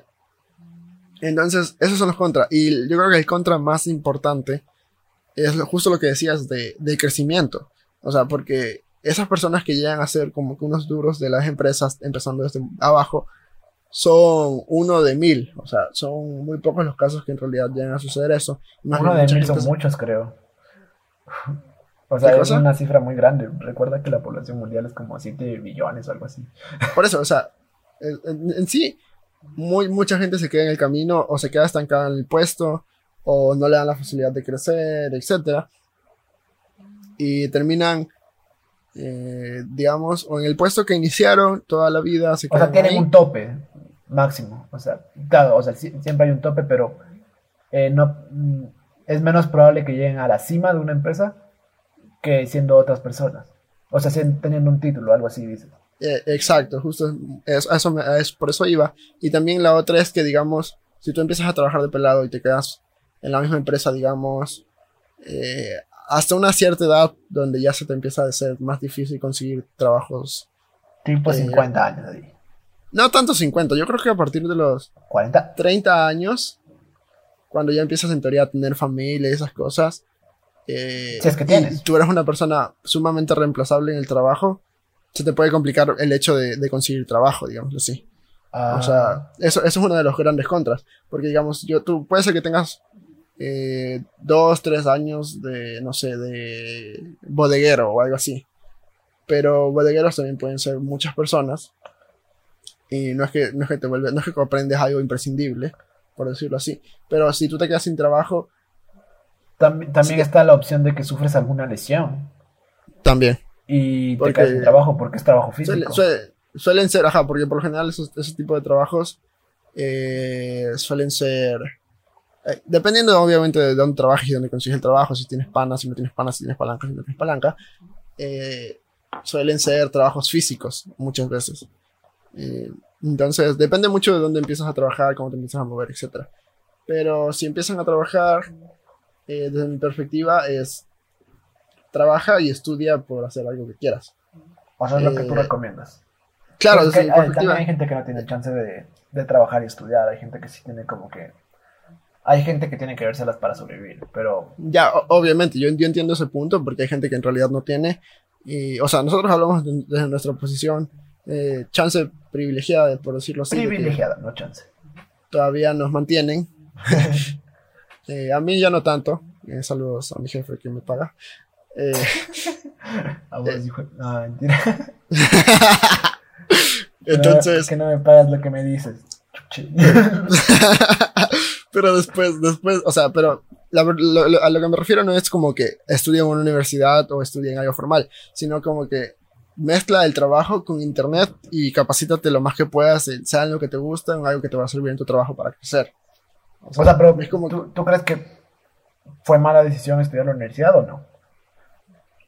[SPEAKER 1] entonces, esos son los contras. Y yo creo que el contra más importante es lo- justo lo que decías de, de crecimiento. O sea, porque esas personas que llegan a ser como que unos duros de las empresas, empezando desde abajo, son uno de mil. O sea, son muy pocos los casos que en realidad llegan a suceder eso.
[SPEAKER 2] Uno de mil son
[SPEAKER 1] se-
[SPEAKER 2] muchos, creo. O sea,
[SPEAKER 1] ¿Qué
[SPEAKER 2] es
[SPEAKER 1] cosa?
[SPEAKER 2] una cifra muy grande. Recuerda que la población mundial es como 7 billones o algo así.
[SPEAKER 1] Por eso, o sea, en, en- sí, muy, mucha gente se queda en el camino o se queda estancada en el puesto o no le dan la facilidad de crecer, etcétera. Y terminan, eh, digamos, o en el puesto que iniciaron toda la vida. Se
[SPEAKER 2] O sea, tienen
[SPEAKER 1] ahí.
[SPEAKER 2] un tope máximo. O sea, claro, o sea, siempre hay un tope, pero eh, no mm, es menos probable que lleguen a la cima de una empresa que siendo otras personas. O sea, teniendo un título, algo así, dices.
[SPEAKER 1] Eh, exacto, justo eso me- a eso- por eso iba. Y también la otra es que, digamos, si tú empiezas a trabajar de pelado y te quedas en la misma empresa, digamos, eh, hasta una cierta edad donde ya se te empieza a ser más difícil conseguir trabajos.
[SPEAKER 2] Tipo
[SPEAKER 1] Eh,
[SPEAKER 2] 50 años.
[SPEAKER 1] No tanto 50, yo creo que a partir de los
[SPEAKER 2] 40.
[SPEAKER 1] 30 años, cuando ya empiezas en teoría a tener familia y esas cosas, eh,
[SPEAKER 2] Si es que tienes.
[SPEAKER 1] tú eres una persona sumamente reemplazable en el trabajo, se te puede complicar el hecho de, de conseguir trabajo, digamos así.
[SPEAKER 2] Ah,
[SPEAKER 1] O sea, eso, eso es uno de los grandes contras. Porque, digamos, yo, tú puede ser que tengas eh, dos, tres años de, no sé, de bodeguero o algo así. Pero bodegueros también pueden ser muchas personas. Y no es que, no es que te vuelve, no es que aprendes algo imprescindible, por decirlo así. Pero si tú te quedas sin trabajo,
[SPEAKER 2] tam- también
[SPEAKER 1] sí.
[SPEAKER 2] está la opción de que sufres alguna lesión
[SPEAKER 1] también.
[SPEAKER 2] y
[SPEAKER 1] Porque-
[SPEAKER 2] te quedas sin trabajo porque es trabajo
[SPEAKER 1] Suele-
[SPEAKER 2] físico.
[SPEAKER 1] suele- suelen ser, ajá, porque por lo general esos, ese tipo de trabajos eh, suelen ser eh, dependiendo obviamente de dónde trabajes y dónde consigues el trabajo, si tienes panas, si no tienes panas, si tienes palanca, si no tienes palanca, eh, suelen ser trabajos físicos muchas veces. Eh, entonces, depende mucho de dónde empiezas a trabajar, cómo te empiezas a mover, etc. Pero si empiezan a trabajar, eh, desde mi perspectiva, es trabaja y estudia por hacer algo que quieras.
[SPEAKER 2] O sea, es lo que tú recomiendas.
[SPEAKER 1] Claro, desde mi
[SPEAKER 2] hay- también hay gente que no tiene chance de, de trabajar y estudiar. Hay gente que sí tiene como que. Hay gente que tiene que vérselas para sobrevivir. Pero
[SPEAKER 1] Ya, obviamente, yo, yo entiendo ese punto porque hay gente que en realidad no tiene. Y, o sea, nosotros hablamos de- desde nuestra posición, eh, chance privilegiada, por decirlo así, de
[SPEAKER 2] privilegiada, no chance.
[SPEAKER 1] todavía nos mantienen. Eh, a mí ya no tanto. Eh, saludos a mi jefe que me paga. Eh,
[SPEAKER 2] A vos, hijo. No, mentira.
[SPEAKER 1] entonces,
[SPEAKER 2] Que no me pagas lo que me dices.
[SPEAKER 1] Pero después, después, o sea, pero la lo- lo- a lo que me refiero no es como que estudie en una universidad o estudie en algo formal, sino como que mezcla el trabajo con internet y capacítate lo más que puedas, en- sea en lo que te gusta, en algo que te va a servir en tu trabajo para crecer. O
[SPEAKER 2] O sea, pero
[SPEAKER 1] es como
[SPEAKER 2] ¿tú, tú crees que fue mala decisión estudiar en la universidad o no?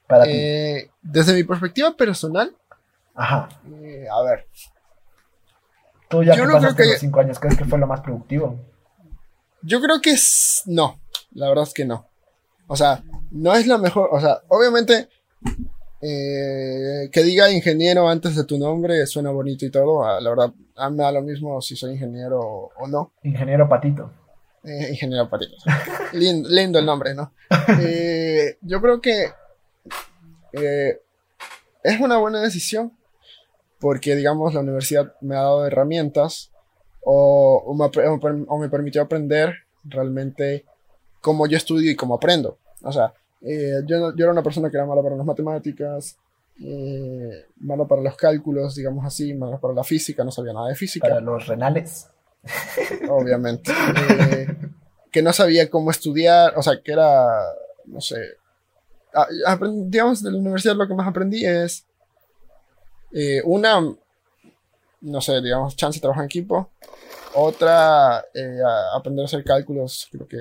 [SPEAKER 2] Para ti.
[SPEAKER 1] eh, desde mi perspectiva personal,
[SPEAKER 2] Ajá.
[SPEAKER 1] eh, a ver,
[SPEAKER 2] Tú ya
[SPEAKER 1] yo
[SPEAKER 2] que
[SPEAKER 1] no creo
[SPEAKER 2] pasaste
[SPEAKER 1] que-
[SPEAKER 2] los cinco años, ¿crees que fue lo más productivo?
[SPEAKER 1] Yo creo que es, no, la verdad es que no. O sea, no es la mejor, o sea, obviamente eh, que diga ingeniero antes de tu nombre suena bonito y todo, ah, la verdad, a mí me da lo mismo si soy ingeniero o, no.
[SPEAKER 2] Ingeniero Patito.
[SPEAKER 1] Eh, ingeniero Patito. lindo, lindo el nombre, ¿no? Eh, yo creo que es una buena decisión porque, digamos, la universidad me ha dado herramientas o, o me, o me permitió aprender realmente cómo yo estudio y cómo aprendo. O sea, eh, yo, no- yo era una persona que era mala para las matemáticas, eh, mala para los cálculos, digamos así, mala para la física, no sabía nada de física
[SPEAKER 2] Para los renales.
[SPEAKER 1] obviamente. Eh, que no sabía cómo estudiar, o sea, que era, no sé, digamos, de la universidad lo que más aprendí es, eh, una, no sé, digamos, chance de trabajar en equipo, otra, eh, a- aprender a hacer cálculos, creo que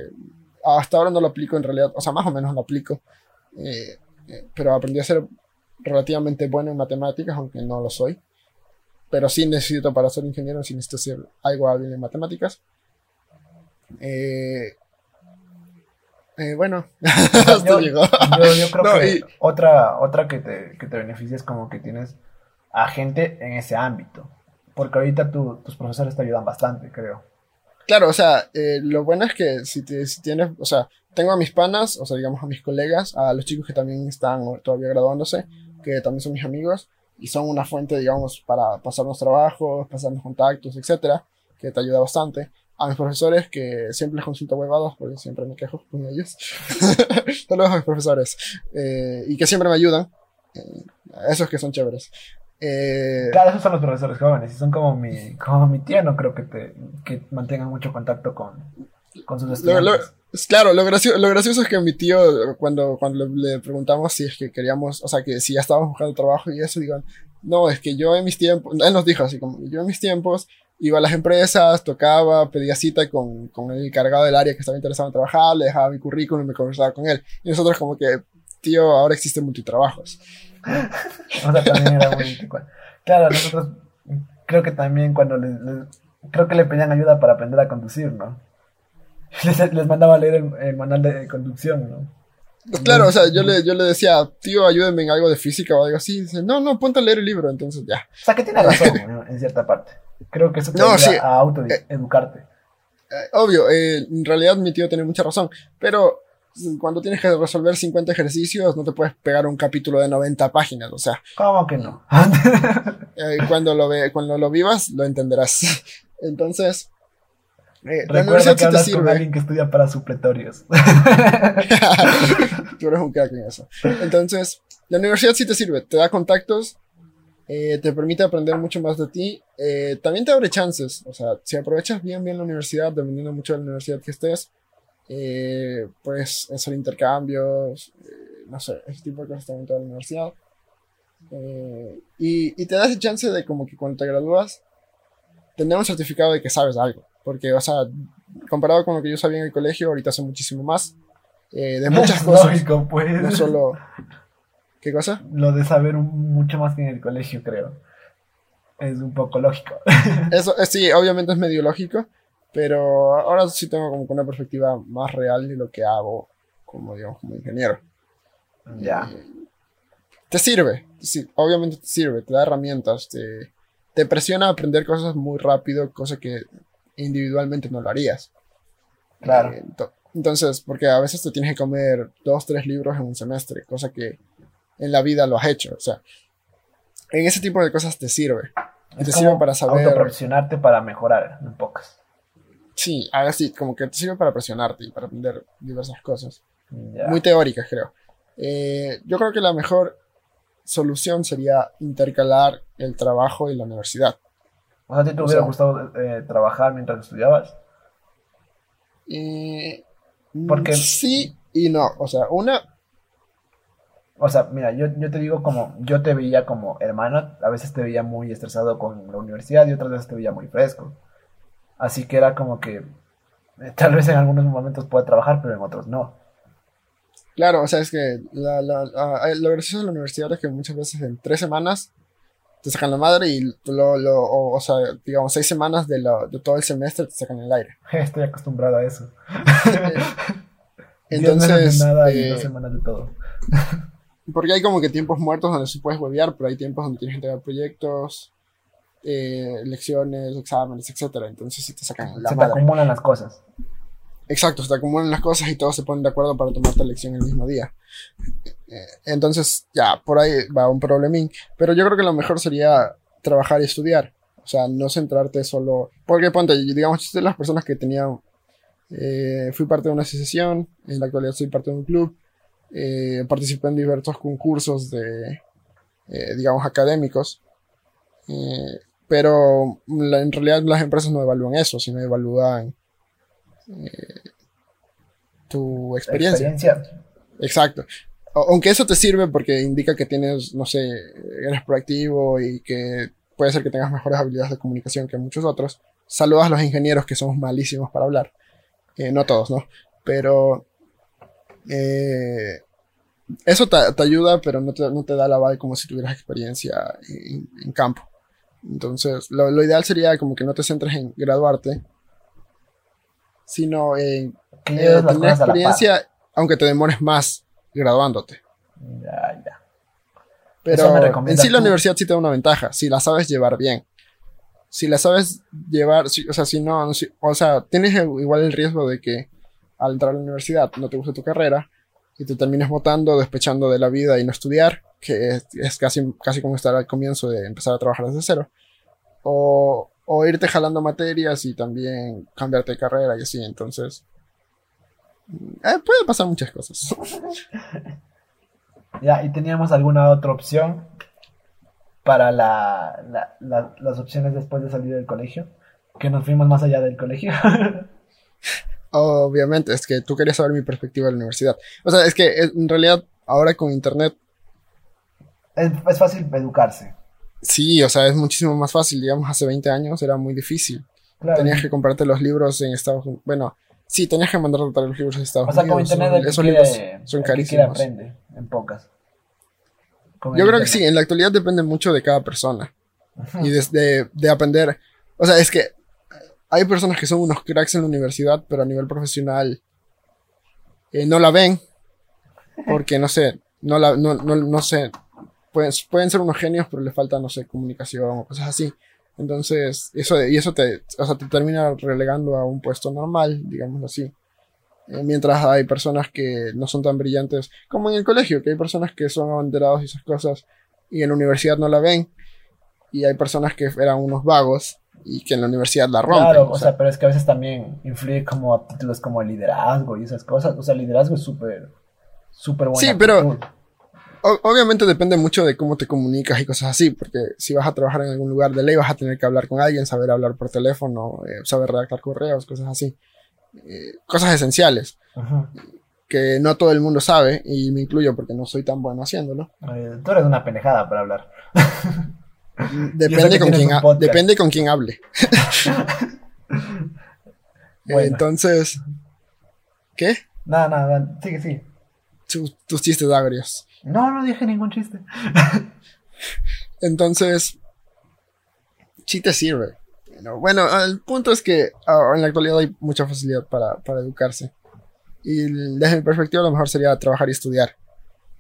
[SPEAKER 1] hasta ahora no lo aplico en realidad, o sea, más o menos lo aplico, eh, eh, pero aprendí a ser relativamente bueno en matemáticas, aunque no lo soy pero sí necesito para ser ingeniero, sí necesito ser algo hábil en matemáticas. Eh, eh, bueno, hasta
[SPEAKER 2] yo,
[SPEAKER 1] llegó.
[SPEAKER 2] yo- yo creo
[SPEAKER 1] No,
[SPEAKER 2] que
[SPEAKER 1] y-
[SPEAKER 2] otra, otra que te, que te beneficia es como que tienes a gente en ese ámbito. Porque ahorita tu- tus profesores te ayudan bastante, creo.
[SPEAKER 1] Claro, o sea, eh, lo bueno es que si, te- si tienes, o sea, tengo a mis panas, o sea, digamos a mis colegas, a los chicos que también están todavía graduándose, que también son mis amigos, y son una fuente, digamos, para pasarnos trabajos, pasarnos contactos, etcétera, que te ayuda bastante. A mis profesores, que siempre les consulto huevadas, porque siempre me quejo con ellos. Saludos a mis profesores. eh, y que siempre me ayudan. eh, esos que son chéveres. Eh,
[SPEAKER 2] Claro, esos son los profesores jóvenes y son como mi, como mi tío, no creo que, te, que mantengan mucho contacto con, con sus
[SPEAKER 1] Lo-
[SPEAKER 2] estudiantes.
[SPEAKER 1] lo- es claro, lo gracioso, lo gracioso es que mi tío, cuando, cuando le, le preguntamos si es que queríamos, o sea, que si ya estábamos buscando trabajo y eso, digan, no, es que yo en mis tiempos, él nos dijo así como, yo en mis tiempos iba a las empresas, tocaba, pedía cita con, con el encargado del área que estaba interesado en trabajar, le dejaba mi currículum y me conversaba con él. Y nosotros como que, tío, ahora existen multitrabajos.
[SPEAKER 2] O sea, también era muy. Claro, nosotros creo que también cuando les, les- creo que le pedían ayuda para aprender a conducir, ¿no? Les, les mandaba a leer el, el manual de conducción, ¿no?
[SPEAKER 1] Pues claro, o sea, yo le, yo le decía, tío, ayúdeme en algo de física o algo así. Y dice, no, no, ponte a leer el libro, entonces ya.
[SPEAKER 2] O sea, que tiene razón ¿no? en cierta parte. Creo que eso te
[SPEAKER 1] No,
[SPEAKER 2] ayuda
[SPEAKER 1] sí.
[SPEAKER 2] a autoeducarte.
[SPEAKER 1] Eh, obvio, eh, en realidad mi tío tiene mucha razón, pero cuando tienes que resolver 50 ejercicios no te puedes pegar un capítulo de 90 páginas, o sea,
[SPEAKER 2] ¿Cómo que no?
[SPEAKER 1] eh, cuando, lo ve, cuando lo vivas lo entenderás. Entonces, eh, la
[SPEAKER 2] Recuerda
[SPEAKER 1] universidad
[SPEAKER 2] que
[SPEAKER 1] sí te
[SPEAKER 2] hablas con
[SPEAKER 1] sirve.
[SPEAKER 2] alguien que estudia para supletorios.
[SPEAKER 1] Tú eres un crack en eso. Entonces, la universidad sí te sirve, te da contactos, eh, te permite aprender mucho más de ti, eh, también te abre chances, o sea, si aprovechas bien bien la universidad, dependiendo mucho de la universidad que estés, eh, puedes hacer intercambios, eh, no sé, ese tipo de cosas también te da la universidad. Eh, y, y te da ese chance de como que cuando te gradúas, tener un certificado de que sabes algo. Porque, o sea, comparado con lo que yo sabía en el colegio, ahorita sé muchísimo más. eh, de muchas cosas.
[SPEAKER 2] Lógico, pues.
[SPEAKER 1] No solo. ¿Qué cosa?
[SPEAKER 2] Lo de saber mucho más que en el colegio, creo. Es un poco lógico.
[SPEAKER 1] Eso, eh, sí, obviamente es medio lógico, pero ahora sí tengo como una perspectiva más real de lo que hago como, digamos, como ingeniero.
[SPEAKER 2] ya.
[SPEAKER 1] Te sirve, sí, obviamente te sirve, te da herramientas, te, te presiona a aprender cosas muy rápido, cosa que individualmente no lo harías.
[SPEAKER 2] Claro.
[SPEAKER 1] Eh, ento- Entonces, porque a veces te tienes que comer dos, tres libros en un semestre, cosa que en la vida lo has hecho. O sea, en ese tipo de cosas te sirve. Y te
[SPEAKER 2] Es
[SPEAKER 1] sirve
[SPEAKER 2] como
[SPEAKER 1] para saber.
[SPEAKER 2] Autoprofesionarte para mejorar, en pocas.
[SPEAKER 1] Sí, así, como que te sirve para presionarte y para aprender diversas cosas.
[SPEAKER 2] Ya.
[SPEAKER 1] Muy teóricas, creo. Eh, yo creo que la mejor solución sería intercalar el trabajo y la universidad.
[SPEAKER 2] O sea, ¿a ti te
[SPEAKER 1] o
[SPEAKER 2] hubiera
[SPEAKER 1] sea-
[SPEAKER 2] gustado eh, trabajar mientras estudiabas?
[SPEAKER 1] Eh,
[SPEAKER 2] Porque-
[SPEAKER 1] Sí y no. O sea, una.
[SPEAKER 2] O sea, mira, yo, yo te digo como, yo te veía como hermano, a veces te veía muy estresado con la universidad y otras veces te veía muy fresco. Así que era como que eh, tal vez en algunos momentos pueda trabajar, pero en otros no.
[SPEAKER 1] Claro, o sea, es que la, la, la- lo gracioso de la universidad es que muchas veces en tres semanas te sacan la madre y lo, lo, o, o sea, digamos, seis semanas de, lo- de todo el semestre te sacan el aire.
[SPEAKER 2] Estoy acostumbrado a eso.
[SPEAKER 1] Entonces,
[SPEAKER 2] de nada y
[SPEAKER 1] eh,
[SPEAKER 2] dos semanas de todo.
[SPEAKER 1] porque hay como que tiempos muertos donde sí puedes huevear, pero hay tiempos donde tienes que entregar proyectos, eh, lecciones, exámenes, etcétera. Entonces sí te sacan la
[SPEAKER 2] Se te acumulan las cosas.
[SPEAKER 1] Exacto, se te acumulan las cosas y todos se ponen de acuerdo para tomar la lección el mismo día. Eh, Entonces, ya, por ahí va un problemín. Pero yo creo que lo mejor sería trabajar y estudiar. O sea, no centrarte solo. Porque ponte, digamos, de las personas que tenían. eh, fui parte de una asociación, en la actualidad soy parte de un club. eh, participé en diversos concursos de, eh, digamos, académicos. eh, pero la- en realidad las empresas no evalúan eso, sino evalúan eh, tu experiencia.
[SPEAKER 2] Experiencia.
[SPEAKER 1] Exacto. O- Aunque eso te sirve porque indica que tienes, no sé, eres proactivo y que puede ser que tengas mejores habilidades de comunicación que muchos otros. Saludas a los ingenieros que somos malísimos para hablar. Eh, no todos, ¿no? Pero eh, eso te, te ayuda, pero no te, no te da la vibe como si tuvieras experiencia en, en campo. Entonces, lo, lo ideal sería como que no te centres en graduarte, sino en eh, tener experiencia, aunque te demores más graduándote.
[SPEAKER 2] Ya, ya.
[SPEAKER 1] Pero en sí la universidad sí te da una ventaja, si la sabes llevar bien. Si la sabes llevar, si- o sea, si no, si- o sea, tienes igual el riesgo de que al entrar a la universidad no te guste tu carrera y te termines votando, despechando de la vida y no estudiar, que es, es casi, casi como estar al comienzo de empezar a trabajar desde cero. O, o irte jalando materias y también cambiarte de carrera y así, entonces... eh, puede pasar muchas cosas.
[SPEAKER 2] Ya, ¿y teníamos alguna otra opción para la, la- la- las opciones después de salir del colegio? Que nos fuimos más allá del colegio.
[SPEAKER 1] Obviamente, es que tú querías saber mi perspectiva de la universidad. O sea, es que en realidad ahora con internet,
[SPEAKER 2] es, es fácil educarse.
[SPEAKER 1] sí, o sea, es muchísimo más fácil. Digamos, hace 20 años era muy difícil.
[SPEAKER 2] Claro.
[SPEAKER 1] Tenías que comprarte los libros en Estados Unidos. Bueno, sí, tenías que mandarte a los libros de Estados
[SPEAKER 2] o sea, con
[SPEAKER 1] Unidos.
[SPEAKER 2] internet
[SPEAKER 1] son-
[SPEAKER 2] el que
[SPEAKER 1] esos
[SPEAKER 2] quiere,
[SPEAKER 1] libros son
[SPEAKER 2] quiere
[SPEAKER 1] carísimos.
[SPEAKER 2] aprende, en pocas.
[SPEAKER 1] Yo creo que sí,
[SPEAKER 2] internet.
[SPEAKER 1] en la actualidad depende mucho de cada persona. Y desde de aprender. O sea, es que hay personas que son unos cracks en la universidad, pero a nivel profesional eh, no la ven. Porque no sé, no la, no, no, no sé. Pueden, pueden ser unos genios, pero les falta, no sé, comunicación o cosas así. Entonces, eso, y eso te, o sea, te termina relegando a un puesto normal, digamos así. Eh, mientras hay personas que no son tan brillantes, como en el colegio, que hay personas que son abanderados y esas cosas, y en la universidad no la ven, y hay personas que eran unos vagos y que en la universidad la rompen.
[SPEAKER 2] Claro,
[SPEAKER 1] o sea,
[SPEAKER 2] sea, pero es que a veces también influye como aptitudes como el liderazgo y esas cosas. O sea, el liderazgo es súper, súper buena
[SPEAKER 1] Sí, pero-
[SPEAKER 2] actitud.
[SPEAKER 1] Obviamente depende mucho de cómo te comunicas y cosas así, porque si vas a trabajar en algún lugar de ley vas a tener que hablar con alguien, saber hablar por teléfono, eh, saber redactar correos, cosas así. Eh, cosas esenciales que no todo el mundo sabe, y me incluyo porque no soy tan bueno haciéndolo.
[SPEAKER 2] Eh, tú eres una pendejada para hablar.
[SPEAKER 1] Depende con, quién ha- depende con quién hable.
[SPEAKER 2] Bueno.
[SPEAKER 1] Entonces, ¿qué?
[SPEAKER 2] Nada, nada, nada. Sigue, sigue.
[SPEAKER 1] Tus, tus chistes agrios.
[SPEAKER 2] No, no dije ningún chiste.
[SPEAKER 1] Entonces, sí te sirve. Bueno, el punto es que ah, en la actualidad hay mucha facilidad para, para educarse. Y desde mi perspectiva, lo mejor sería trabajar y estudiar.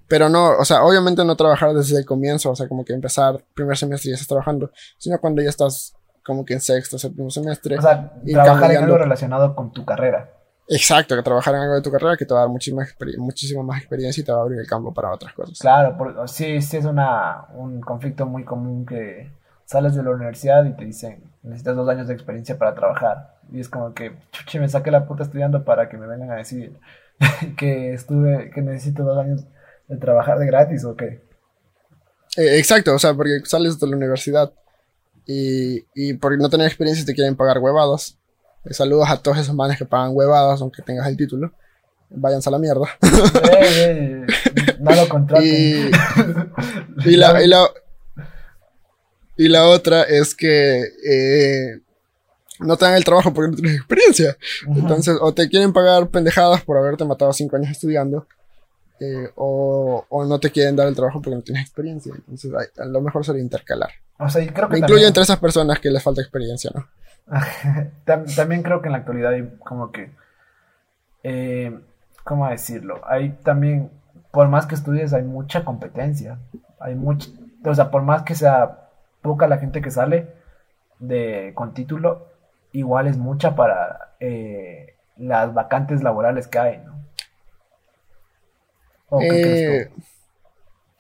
[SPEAKER 1] Pero no, o sea, obviamente no trabajar desde el comienzo, o sea, como que empezar primer semestre y ya estás trabajando, sino cuando ya estás como que en sexto, séptimo semestre.
[SPEAKER 2] O sea, trabajar en algo relacionado con tu carrera.
[SPEAKER 1] Exacto, que trabajar en algo de tu carrera que te va a dar muchísima, muchísima más experiencia y te va a abrir el campo para otras cosas.
[SPEAKER 2] Claro, por- sí, sí es una, un conflicto muy común que sales de la universidad y te dicen, necesitas dos años de experiencia para trabajar. Y es como que, chuche, me saqué la puta estudiando para que me vengan a decir que estuve, que necesito dos años de trabajar de gratis o qué.
[SPEAKER 1] Eh, exacto, o sea, porque sales de la universidad y, y por no tener experiencia te quieren pagar huevadas. Saludos a todos esos manes que pagan huevadas, aunque tengas el título. Váyanse a la mierda.
[SPEAKER 2] Eh, eh, no lo contraten.
[SPEAKER 1] Y, y la, y, la, y la otra es que eh, no te dan el trabajo porque no tienes experiencia. Entonces, o te quieren pagar pendejadas por haberte matado cinco años estudiando, eh, o, o no te quieren dar el trabajo porque no tienes experiencia. Entonces, a lo mejor sería intercalar.
[SPEAKER 2] O sea, creo que
[SPEAKER 1] Me incluyo
[SPEAKER 2] también-
[SPEAKER 1] entre esas personas que les falta experiencia, ¿no?
[SPEAKER 2] Tam- También creo que en la actualidad hay como que, eh, ¿cómo decirlo? Hay también, por más que estudies, hay mucha competencia. Hay mucha, o sea, por más que sea poca la gente que sale de, con título, igual es mucha para eh, las vacantes laborales que hay, ¿no? ¿O qué crees tú?
[SPEAKER 1] Eh,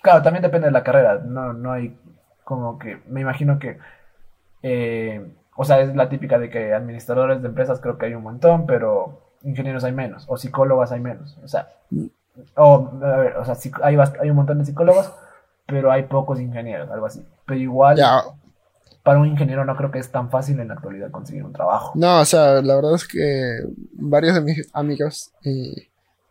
[SPEAKER 2] Claro, también depende de la carrera. No, no hay como que. Me imagino que. eh, o sea, es la típica de que administradores de empresas creo que hay un montón, pero ingenieros hay menos. O psicólogas hay menos. O sea. O, a ver, o sea, hay, hay un montón de psicólogos, pero hay pocos ingenieros, algo así. Pero igual,
[SPEAKER 1] ya,
[SPEAKER 2] para un ingeniero no creo que es tan fácil en la actualidad conseguir un trabajo.
[SPEAKER 1] no, o sea, la verdad es que varios de mis amigos eh,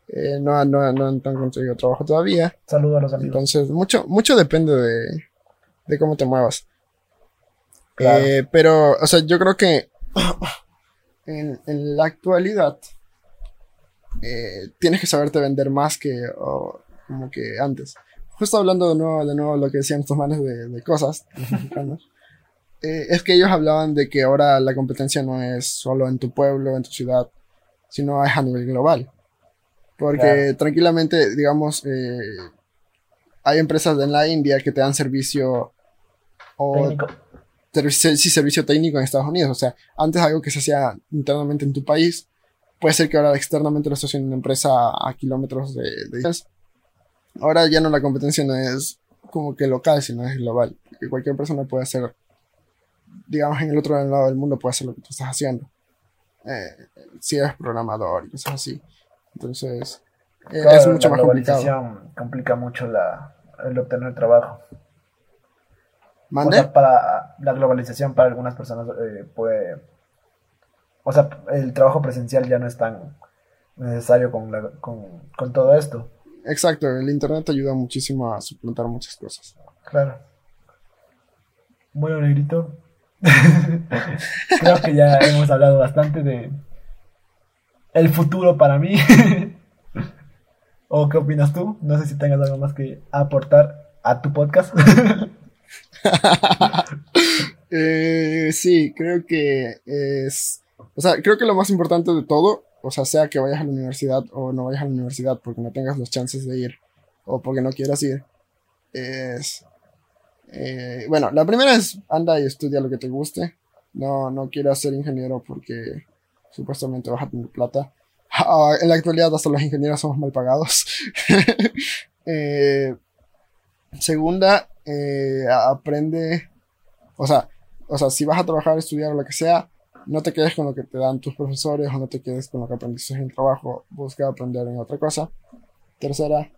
[SPEAKER 1] eh, no, han- no, han- no han conseguido trabajo todavía.
[SPEAKER 2] Saludos a los amigos.
[SPEAKER 1] Entonces, mucho, mucho depende de, de cómo te muevas.
[SPEAKER 2] Claro.
[SPEAKER 1] Eh, pero, o sea, yo creo que en, en la actualidad eh, tienes que saberte vender más que o, como que antes. Justo hablando de nuevo, de nuevo lo que decían estos manes de, de cosas, mexicanos, eh, es que ellos hablaban de que ahora la competencia no es solo en tu pueblo, en tu ciudad, sino es a nivel global. Porque
[SPEAKER 2] Claro.
[SPEAKER 1] tranquilamente, digamos, eh, hay empresas en la India que te dan servicio o
[SPEAKER 2] Técnico.
[SPEAKER 1] sí, servicio técnico en Estados Unidos. O sea, antes algo que se hacía internamente en tu país, puede ser que ahora externamente lo esté haciendo una empresa a kilómetros de, de distancia. Ahora ya no la competencia no es como que local, sino es global. Que cualquier persona puede hacer, digamos, en el otro lado del mundo puede hacer lo que tú estás haciendo. Eh, si eres programador y cosas así. Entonces, eh,
[SPEAKER 2] Claro,
[SPEAKER 1] es mucho
[SPEAKER 2] la
[SPEAKER 1] más complicado.
[SPEAKER 2] globalización complica mucho la, el obtener trabajo. O para la globalización para algunas personas eh, puede... O sea, el trabajo presencial ya no es tan necesario con, la- con, con todo esto.
[SPEAKER 1] Exacto, el internet te ayuda muchísimo a suplantar muchas cosas.
[SPEAKER 2] Claro. Bueno, negrito. Creo que ya hemos hablado bastante de el futuro para mí. ¿O qué opinas tú? No sé si tengas algo más que aportar a tu podcast.
[SPEAKER 1] Eh, sí, creo que es, o sea, creo que lo más importante de todo, o sea, sea que vayas a la universidad o no vayas a la universidad porque no tengas los chances de ir o porque no quieras ir, es, eh, bueno, la primera es anda y estudia lo que te guste, no, no quieras ser ingeniero porque supuestamente vas a tener plata. Ah, en la actualidad hasta los ingenieros somos mal pagados. Eh, segunda, eh, aprende, o sea, o sea, si vas a trabajar, estudiar o lo que sea, no te quedes con lo que te dan tus profesores o no te quedes con lo que aprendiste en el trabajo, busca aprender en otra cosa. Tercera,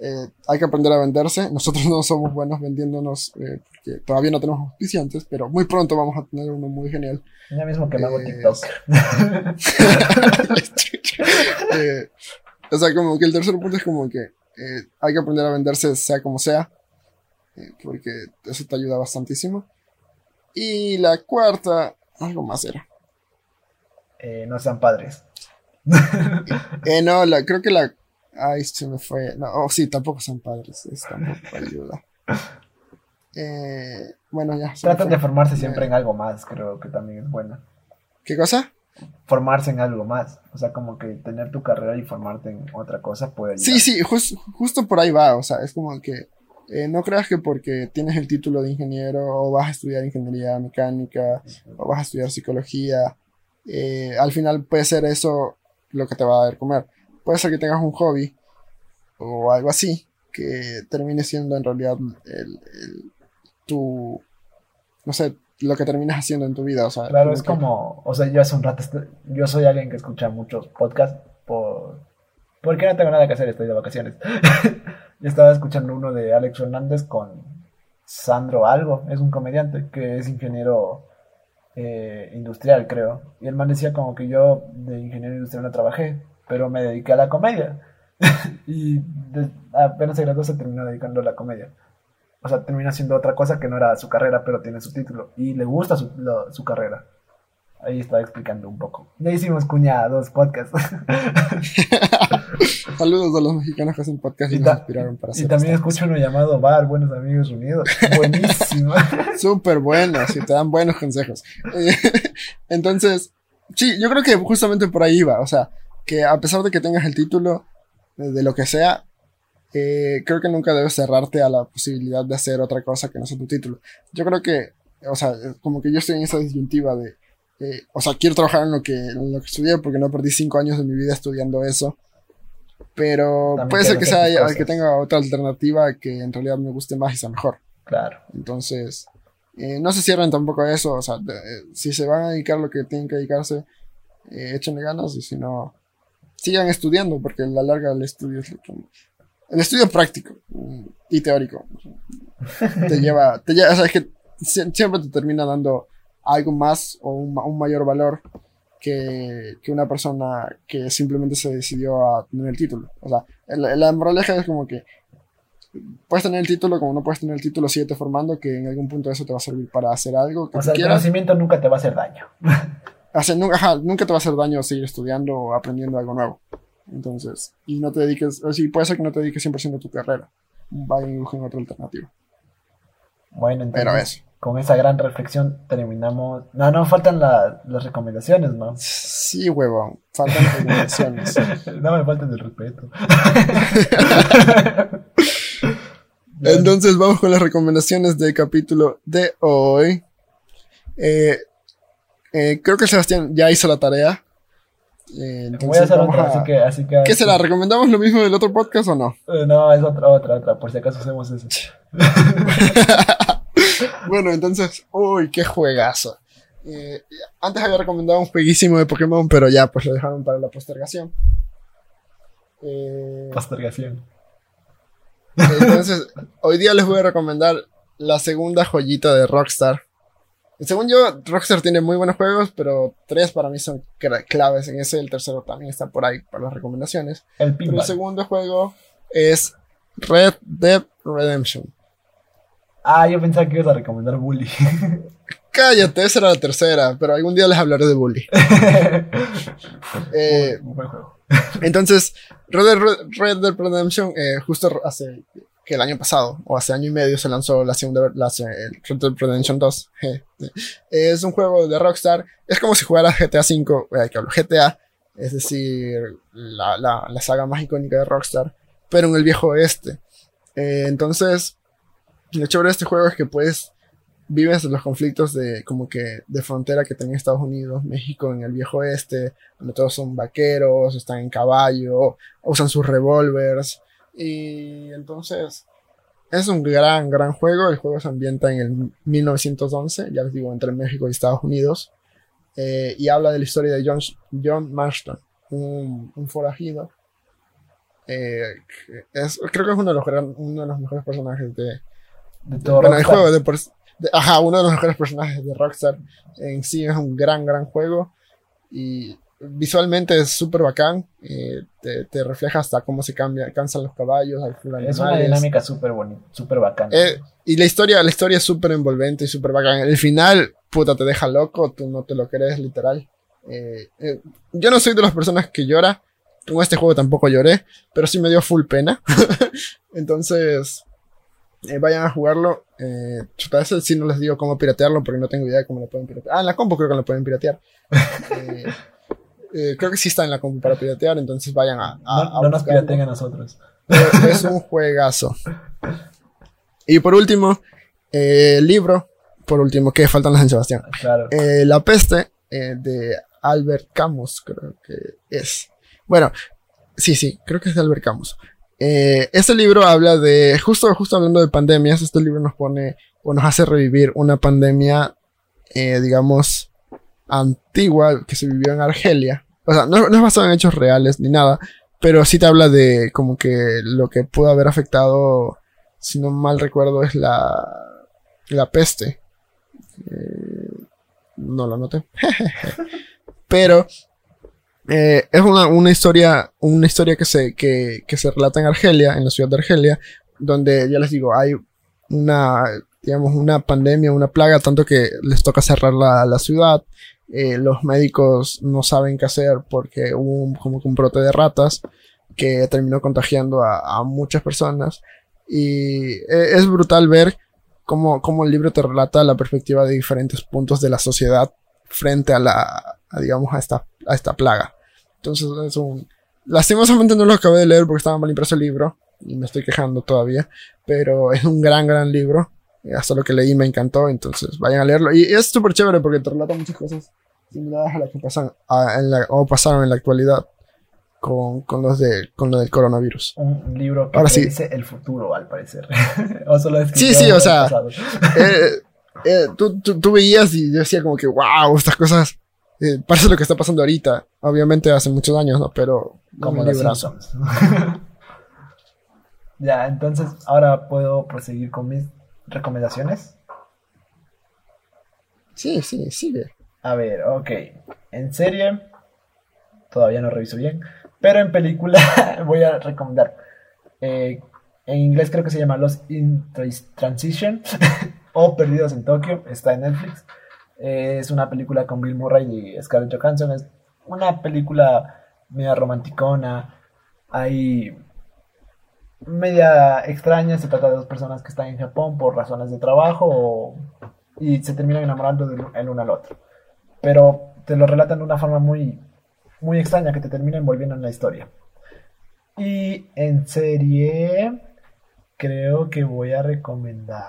[SPEAKER 1] eh, hay que aprender a venderse. Nosotros no somos buenos vendiéndonos eh, porque todavía no tenemos auspiciantes, pero muy pronto vamos a tener uno muy genial.
[SPEAKER 2] Ya mismo que me hago
[SPEAKER 1] Es-
[SPEAKER 2] TikTok.
[SPEAKER 1] Eh, o sea, como que el tercer punto es como que eh, hay que aprender a venderse sea como sea, eh, porque eso te ayuda bastantísimo. Y la cuarta, algo más era.
[SPEAKER 2] eh, no sean padres.
[SPEAKER 1] Eh, no, la, creo que la. Ay, se me fue. No, oh, sí, tampoco son padres. Es tampoco ayuda. Eh, bueno, ya.
[SPEAKER 2] Tratan de formarse siempre en algo más, creo que también es bueno.
[SPEAKER 1] ¿Qué cosa?
[SPEAKER 2] Formarse en algo más. O sea, como que tener tu carrera y formarte en otra cosa puede ayudar.
[SPEAKER 1] Sí, sí, jus- justo por ahí va. O sea, es como que. eh, no creas que porque tienes el título de ingeniero o vas a estudiar ingeniería mecánica o vas a estudiar psicología, eh, al final puede ser eso lo que te va a dar comer. Puede ser que tengas un hobby o algo así que termine siendo en realidad el, el- tu, no sé, lo que terminas haciendo en tu vida. O sea,
[SPEAKER 2] Claro, es
[SPEAKER 1] que-
[SPEAKER 2] como, o sea, yo hace un rato, yo soy alguien que escucha muchos podcasts por, porque no tengo nada que hacer, estoy de vacaciones. Yo estaba escuchando uno de Alex Fernández con Sandro Algo, es un comediante que es ingeniero eh, industrial, creo. Y el man decía como que yo de ingeniero industrial no trabajé, pero me dediqué a la comedia. y de- apenas se graduó se terminó dedicando a la comedia. O sea, termina haciendo otra cosa que no era su carrera, pero tiene su título. Y le gusta su, lo- su carrera. Ahí estaba explicando un poco. Ya hicimos cuña a dos podcasts.
[SPEAKER 1] Saludos a los mexicanos que hacen podcast y,
[SPEAKER 2] Y
[SPEAKER 1] nos inspiraron para hacer
[SPEAKER 2] y también escucho uno llamado Bar, Buenos Amigos Unidos. Buenísima.
[SPEAKER 1] Súper buenos y te dan buenos consejos. Entonces, sí, yo creo que justamente por ahí va. O sea, que a pesar de que tengas el título de, de lo que sea, eh, creo que nunca debes cerrarte a la posibilidad de hacer otra cosa que no sea tu título. Yo creo que, o sea, como que yo estoy en esa disyuntiva de, eh, o sea, quiero trabajar en lo que, en lo que estudié porque no perdí cinco años de mi vida estudiando eso. Pero
[SPEAKER 2] También
[SPEAKER 1] puede ser que, sea, que tenga otra alternativa que en realidad me guste más y sea mejor.
[SPEAKER 2] Claro.
[SPEAKER 1] Entonces, eh, no se cierren tampoco a eso. O sea, de- eh, si se van a dedicar lo que tienen que dedicarse, eh, échenle ganas y si no, sigan estudiando porque a la larga el estudio es lo que... El estudio práctico y teórico te lleva, te lleva, o sea, es que sie- siempre te termina dando algo más o un, un mayor valor que, que una persona que simplemente se decidió a tener el título. O sea, la, la moraleja es como que puedes tener el título como no puedes tener el título, síguete formando, que en algún punto eso te va a servir para hacer algo que
[SPEAKER 2] O sea, el
[SPEAKER 1] quieras.
[SPEAKER 2] conocimiento nunca te va a hacer daño.
[SPEAKER 1] Nunca, ajá, nunca te va a hacer daño seguir estudiando o aprendiendo algo nuevo. Entonces, y no te dediques, o sí, puede ser que no te dediques 100% a tu carrera. Vaya y busquen otra alternativa.
[SPEAKER 2] Bueno, entonces,
[SPEAKER 1] Pero eso.
[SPEAKER 2] con esa gran reflexión terminamos. No, no, faltan la- las recomendaciones, ¿no?
[SPEAKER 1] Sí, huevón, faltan recomendaciones.
[SPEAKER 2] no me falten el respeto.
[SPEAKER 1] Entonces vamos con las recomendaciones del capítulo de hoy. Eh, eh, creo que Sebastián ya hizo la tarea. Eh, entonces
[SPEAKER 2] Voy a hacer otra,
[SPEAKER 1] a-
[SPEAKER 2] así que, así que.
[SPEAKER 1] ¿Qué será? ¿Recomendamos lo mismo del otro podcast o no?
[SPEAKER 2] Eh, No, es otra, otra, otra, por si acaso hacemos eso.
[SPEAKER 1] Bueno, entonces, uy, qué juegazo. Eh, antes había recomendado un jueguísimo de Pokémon, pero ya, pues lo dejaron para la postergación.
[SPEAKER 2] Postergación.
[SPEAKER 1] entonces, hoy día les voy a recomendar la segunda joyita de Rockstar. Según yo, Rockstar tiene muy buenos juegos, pero tres para mí son claves en ese. El tercero también está por ahí para las recomendaciones.
[SPEAKER 2] El
[SPEAKER 1] Pero el
[SPEAKER 2] pinball.
[SPEAKER 1] segundo juego es Red Dead Redemption.
[SPEAKER 2] Ah, yo pensaba que ibas a recomendar Bully.
[SPEAKER 1] Cállate, esa era la tercera, pero algún día les hablaré de Bully. Eh,
[SPEAKER 2] buen juego.
[SPEAKER 1] entonces, Red Dead, Red Dead Redemption, eh, justo hace que el año pasado, o hace año y medio, se lanzó la segunda, la, el Red Dead Redemption 2. je. Es un juego de Rockstar, es como si jugaras GTA V, eh, que hablo, GTA, es decir, la, la, la saga más icónica de Rockstar, pero en el viejo oeste. Eh, entonces, lo chévere de este juego es que puedes vives los conflictos de como que de frontera que tenía Estados Unidos, México en el viejo oeste, donde todos son vaqueros, están en caballo, usan sus revólveres y entonces es un gran gran juego, el juego se ambienta en el 1911, ya les digo, entre México y Estados Unidos eh, y habla de la historia de John, John Marston, un, un forajido. eh, es, creo que es uno de los, gran- uno de los mejores personajes de,
[SPEAKER 2] De todo
[SPEAKER 1] bueno, el juego de, de- Ajá, uno de los mejores personajes de Rockstar. En sí es un gran, gran juego. Y visualmente es súper bacán. eh, te, te refleja hasta cómo se cambia, cansan los caballos, full
[SPEAKER 2] Es una dinámica súper bonita, súper bacana.
[SPEAKER 1] Eh, y la historia, la historia es súper envolvente y súper bacán. El final, puta, te deja loco, tú no te lo crees, literal. Eh, eh, yo no soy de las personas que llora. Con este juego tampoco lloré, pero sí me dio full pena. Entonces, vayan a jugarlo. Eh, chuta, ese sí no les digo cómo piratearlo porque no tengo idea de cómo lo pueden piratear. Ah, en la compu creo que lo pueden piratear. Eh, eh, creo que sí está en la compu para piratear, entonces vayan a. a-
[SPEAKER 2] no
[SPEAKER 1] a
[SPEAKER 2] no nos piraten a nosotros.
[SPEAKER 1] Pero es un juegazo. Y por último, eh, el libro. Por último, que faltan las de Sebastián.
[SPEAKER 2] Claro.
[SPEAKER 1] Eh, La peste eh, de Albert Camus, creo que es. Bueno, sí, sí, creo que es de Albert Camus. Eh, este libro habla de, justo, justo hablando de pandemias, este libro nos pone o nos hace revivir una pandemia, eh, digamos, antigua que se vivió en Argelia. O sea, no, no es basado en hechos reales ni nada, pero sí te habla de como que lo que pudo haber afectado, si no mal recuerdo, es la, la peste. Eh, no lo noté. Pero eh, es una, una historia, una historia que se, que, que se relata en Argelia, en la ciudad de Argelia, donde ya les digo, hay una, digamos, una pandemia, una plaga, tanto que les toca cerrar la, la ciudad. Eh, los médicos no saben qué hacer porque hubo un- como que un brote de ratas que terminó contagiando a, a muchas personas. Y eh, es brutal ver cómo, cómo el libro te relata la perspectiva de diferentes puntos de la sociedad frente a la, a, digamos, a esta, a esta plaga. Entonces es un... Lastimosamente no lo acabé de leer porque estaba mal impreso el libro y me estoy quejando todavía, pero es un gran, gran libro. Eh, Hasta lo que leí me encantó, entonces vayan a leerlo. Y es súper chévere porque te relata muchas cosas similares a las que pasan a- en la- o pasaron en la actualidad con, con los de, con lo del coronavirus.
[SPEAKER 2] Un libro que
[SPEAKER 1] Ahora sí.
[SPEAKER 2] dice el futuro, al parecer. o solo
[SPEAKER 1] Sí, sí, o sea, eh, eh, tú, tú- tú veías y yo decía como que, wow, estas cosas eh, parece lo que está pasando ahorita. Obviamente hace muchos años, ¿no? Pero
[SPEAKER 2] como los. Simpsons. ya, entonces ahora puedo proseguir con mis recomendaciones.
[SPEAKER 1] Sí, sí, sigue.
[SPEAKER 2] A ver, ok. En serie, todavía no reviso bien, pero en película voy a recomendar. eh, en inglés creo que se llama Los in Trans- Transition o Perdidos en Tokio, está en Netflix. Eh, es una película con Bill Murray y Scarlett Johansson. Es una película media romanticona. Hay media extraña. Se trata de dos personas que están en Japón por razones de trabajo o- y se terminan enamorando del el uno al otro pero te lo relatan de una forma muy, muy extraña que te termina envolviendo en la historia. Y en serie, creo que voy a recomendar.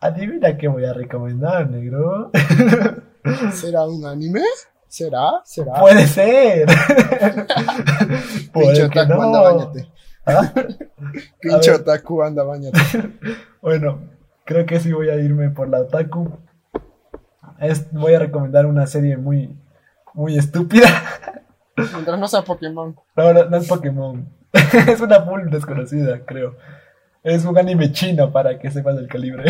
[SPEAKER 2] Adivina qué voy a recomendar, negro.
[SPEAKER 1] ¿Será un anime? ¿Será? ¿Será?
[SPEAKER 2] Puede ser. Puede que no.
[SPEAKER 1] bañate.
[SPEAKER 2] ¿Ah?
[SPEAKER 1] Pinche otaku, anda, bañate.
[SPEAKER 2] Bueno, creo que sí voy a irme por la otaku. Es, voy a recomendar una serie muy, muy estúpida.
[SPEAKER 1] Mientras no sea Pokémon.
[SPEAKER 2] No, no, no es Pokémon. es una full desconocida, creo. Es un anime chino para que sepas el calibre.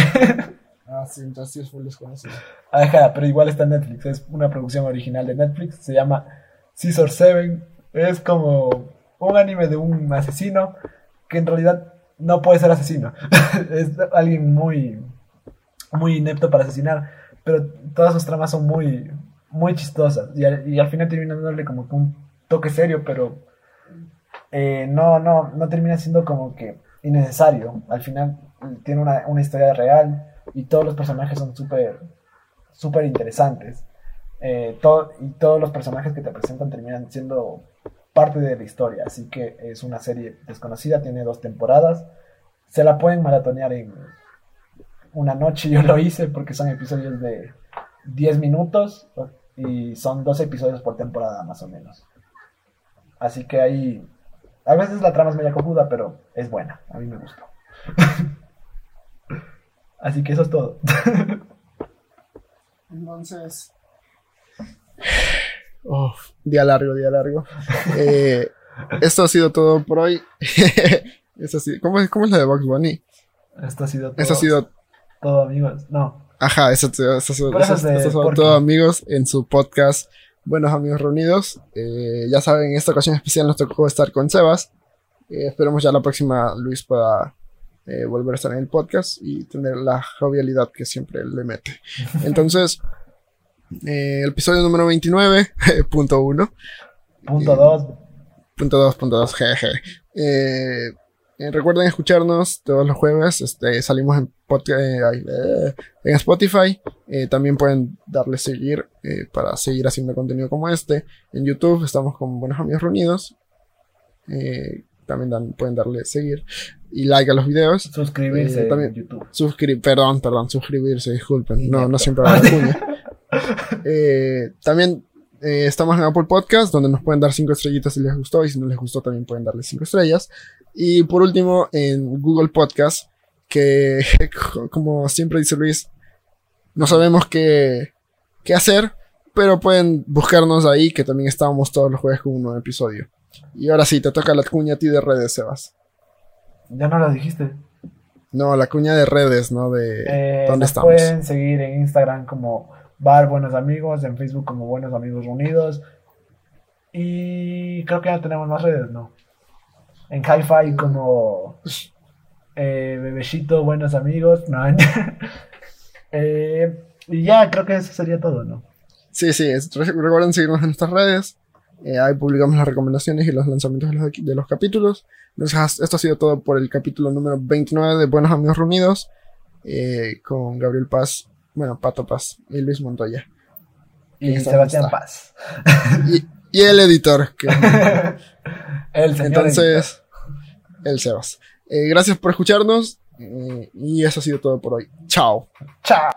[SPEAKER 1] Ah, sí, entonces sí es full desconocido.
[SPEAKER 2] Ajá, pero igual está en Netflix. Es una producción original de Netflix. Se llama Scissor 7. Es como un anime de un asesino que en realidad no puede ser asesino. es alguien muy, muy inepto para asesinar. Pero todas sus tramas son muy, muy chistosas. Y al, final termina dándole como un toque serio, pero eh, no, no, no termina siendo como que innecesario. Al final tiene una, una historia real y todos los personajes son súper súper interesantes. Eh, todo, y todos los personajes que te presentan terminan siendo parte de la historia. Así que es una serie desconocida, tiene dos temporadas. Se la pueden maratonear en una noche, yo lo hice porque son episodios de 10 minutos y son dos episodios por temporada más o menos. Así que ahí, a veces la trama es media cojuda, pero es buena, a mí me gustó. Así que eso es todo.
[SPEAKER 1] Entonces. Oh, día largo, día largo. Eh, esto ha sido todo por hoy. Esto ha sido- ¿cómo, es, ¿Cómo es la de Box Bunny?
[SPEAKER 2] Esto ha sido todo.
[SPEAKER 1] Esto ha sido.
[SPEAKER 2] todo, amigos. No,
[SPEAKER 1] Ajá, eso, eso, eso, eso,
[SPEAKER 2] Pero eso es de
[SPEAKER 1] esto ha sido todo, amigos, en su podcast Buenos Amigos Reunidos. Eh, ya saben, en esta ocasión especial nos tocó estar con Sebas. Eh, esperemos ya la próxima Luis pueda eh, volver a estar en el podcast y tener la jovialidad que siempre le mete. Entonces, Eh, el episodio número 29, punto 1.
[SPEAKER 2] Punto 2.
[SPEAKER 1] Punto 2, punto 2, jeje. Eh, eh, recuerden escucharnos todos los jueves. Este, salimos en, eh, eh, en Spotify. Eh, también pueden darle seguir eh, para seguir haciendo contenido como este. En YouTube estamos con Buenos Amigos Reunidos. Eh, también dan- pueden darle seguir y like a los videos.
[SPEAKER 2] Suscribirse
[SPEAKER 1] Eh, también-
[SPEAKER 2] en YouTube.
[SPEAKER 1] Suscri perdón, perdón, suscribirse, disculpen. No, no siempre la cuña. Eh, también eh, estamos en Apple Podcast, donde nos pueden dar 5 estrellitas si les gustó, y si no les gustó también pueden darle 5 estrellas. Y por último, en Google Podcast, que como siempre dice Luis, no sabemos qué, qué hacer, pero pueden buscarnos ahí, que también estábamos todos los jueves con un nuevo episodio. Y ahora sí, te toca la cuña a ti de redes, Sebas.
[SPEAKER 2] Ya no lo dijiste.
[SPEAKER 1] No, la cuña de redes, ¿no? De
[SPEAKER 2] Eh,
[SPEAKER 1] dónde
[SPEAKER 2] nos
[SPEAKER 1] estamos.
[SPEAKER 2] pueden seguir en Instagram como Bar Buenos Amigos, en Facebook como Buenos Amigos Reunidos. Y creo que ya tenemos más redes, ¿no? En Hi-Fi como eh, Bebecito Buenos Amigos. No, Eh, y ya, creo que eso sería todo, ¿no?
[SPEAKER 1] Sí, sí, recuerden seguirnos en nuestras redes. Eh, ahí publicamos las recomendaciones y los lanzamientos de los, de los capítulos. Esto ha sido todo por el capítulo número 29 de Buenos Amigos Reunidos. eh, con Gabriel Paz, bueno, Pato Paz y Luis Montoya.
[SPEAKER 2] Y Sebastián. Paz.
[SPEAKER 1] Y, y el editor, que,
[SPEAKER 2] El señor
[SPEAKER 1] entonces, el Sebas. Eh, gracias por escucharnos eh, y eso ha sido todo por hoy. Chao.
[SPEAKER 2] Chao.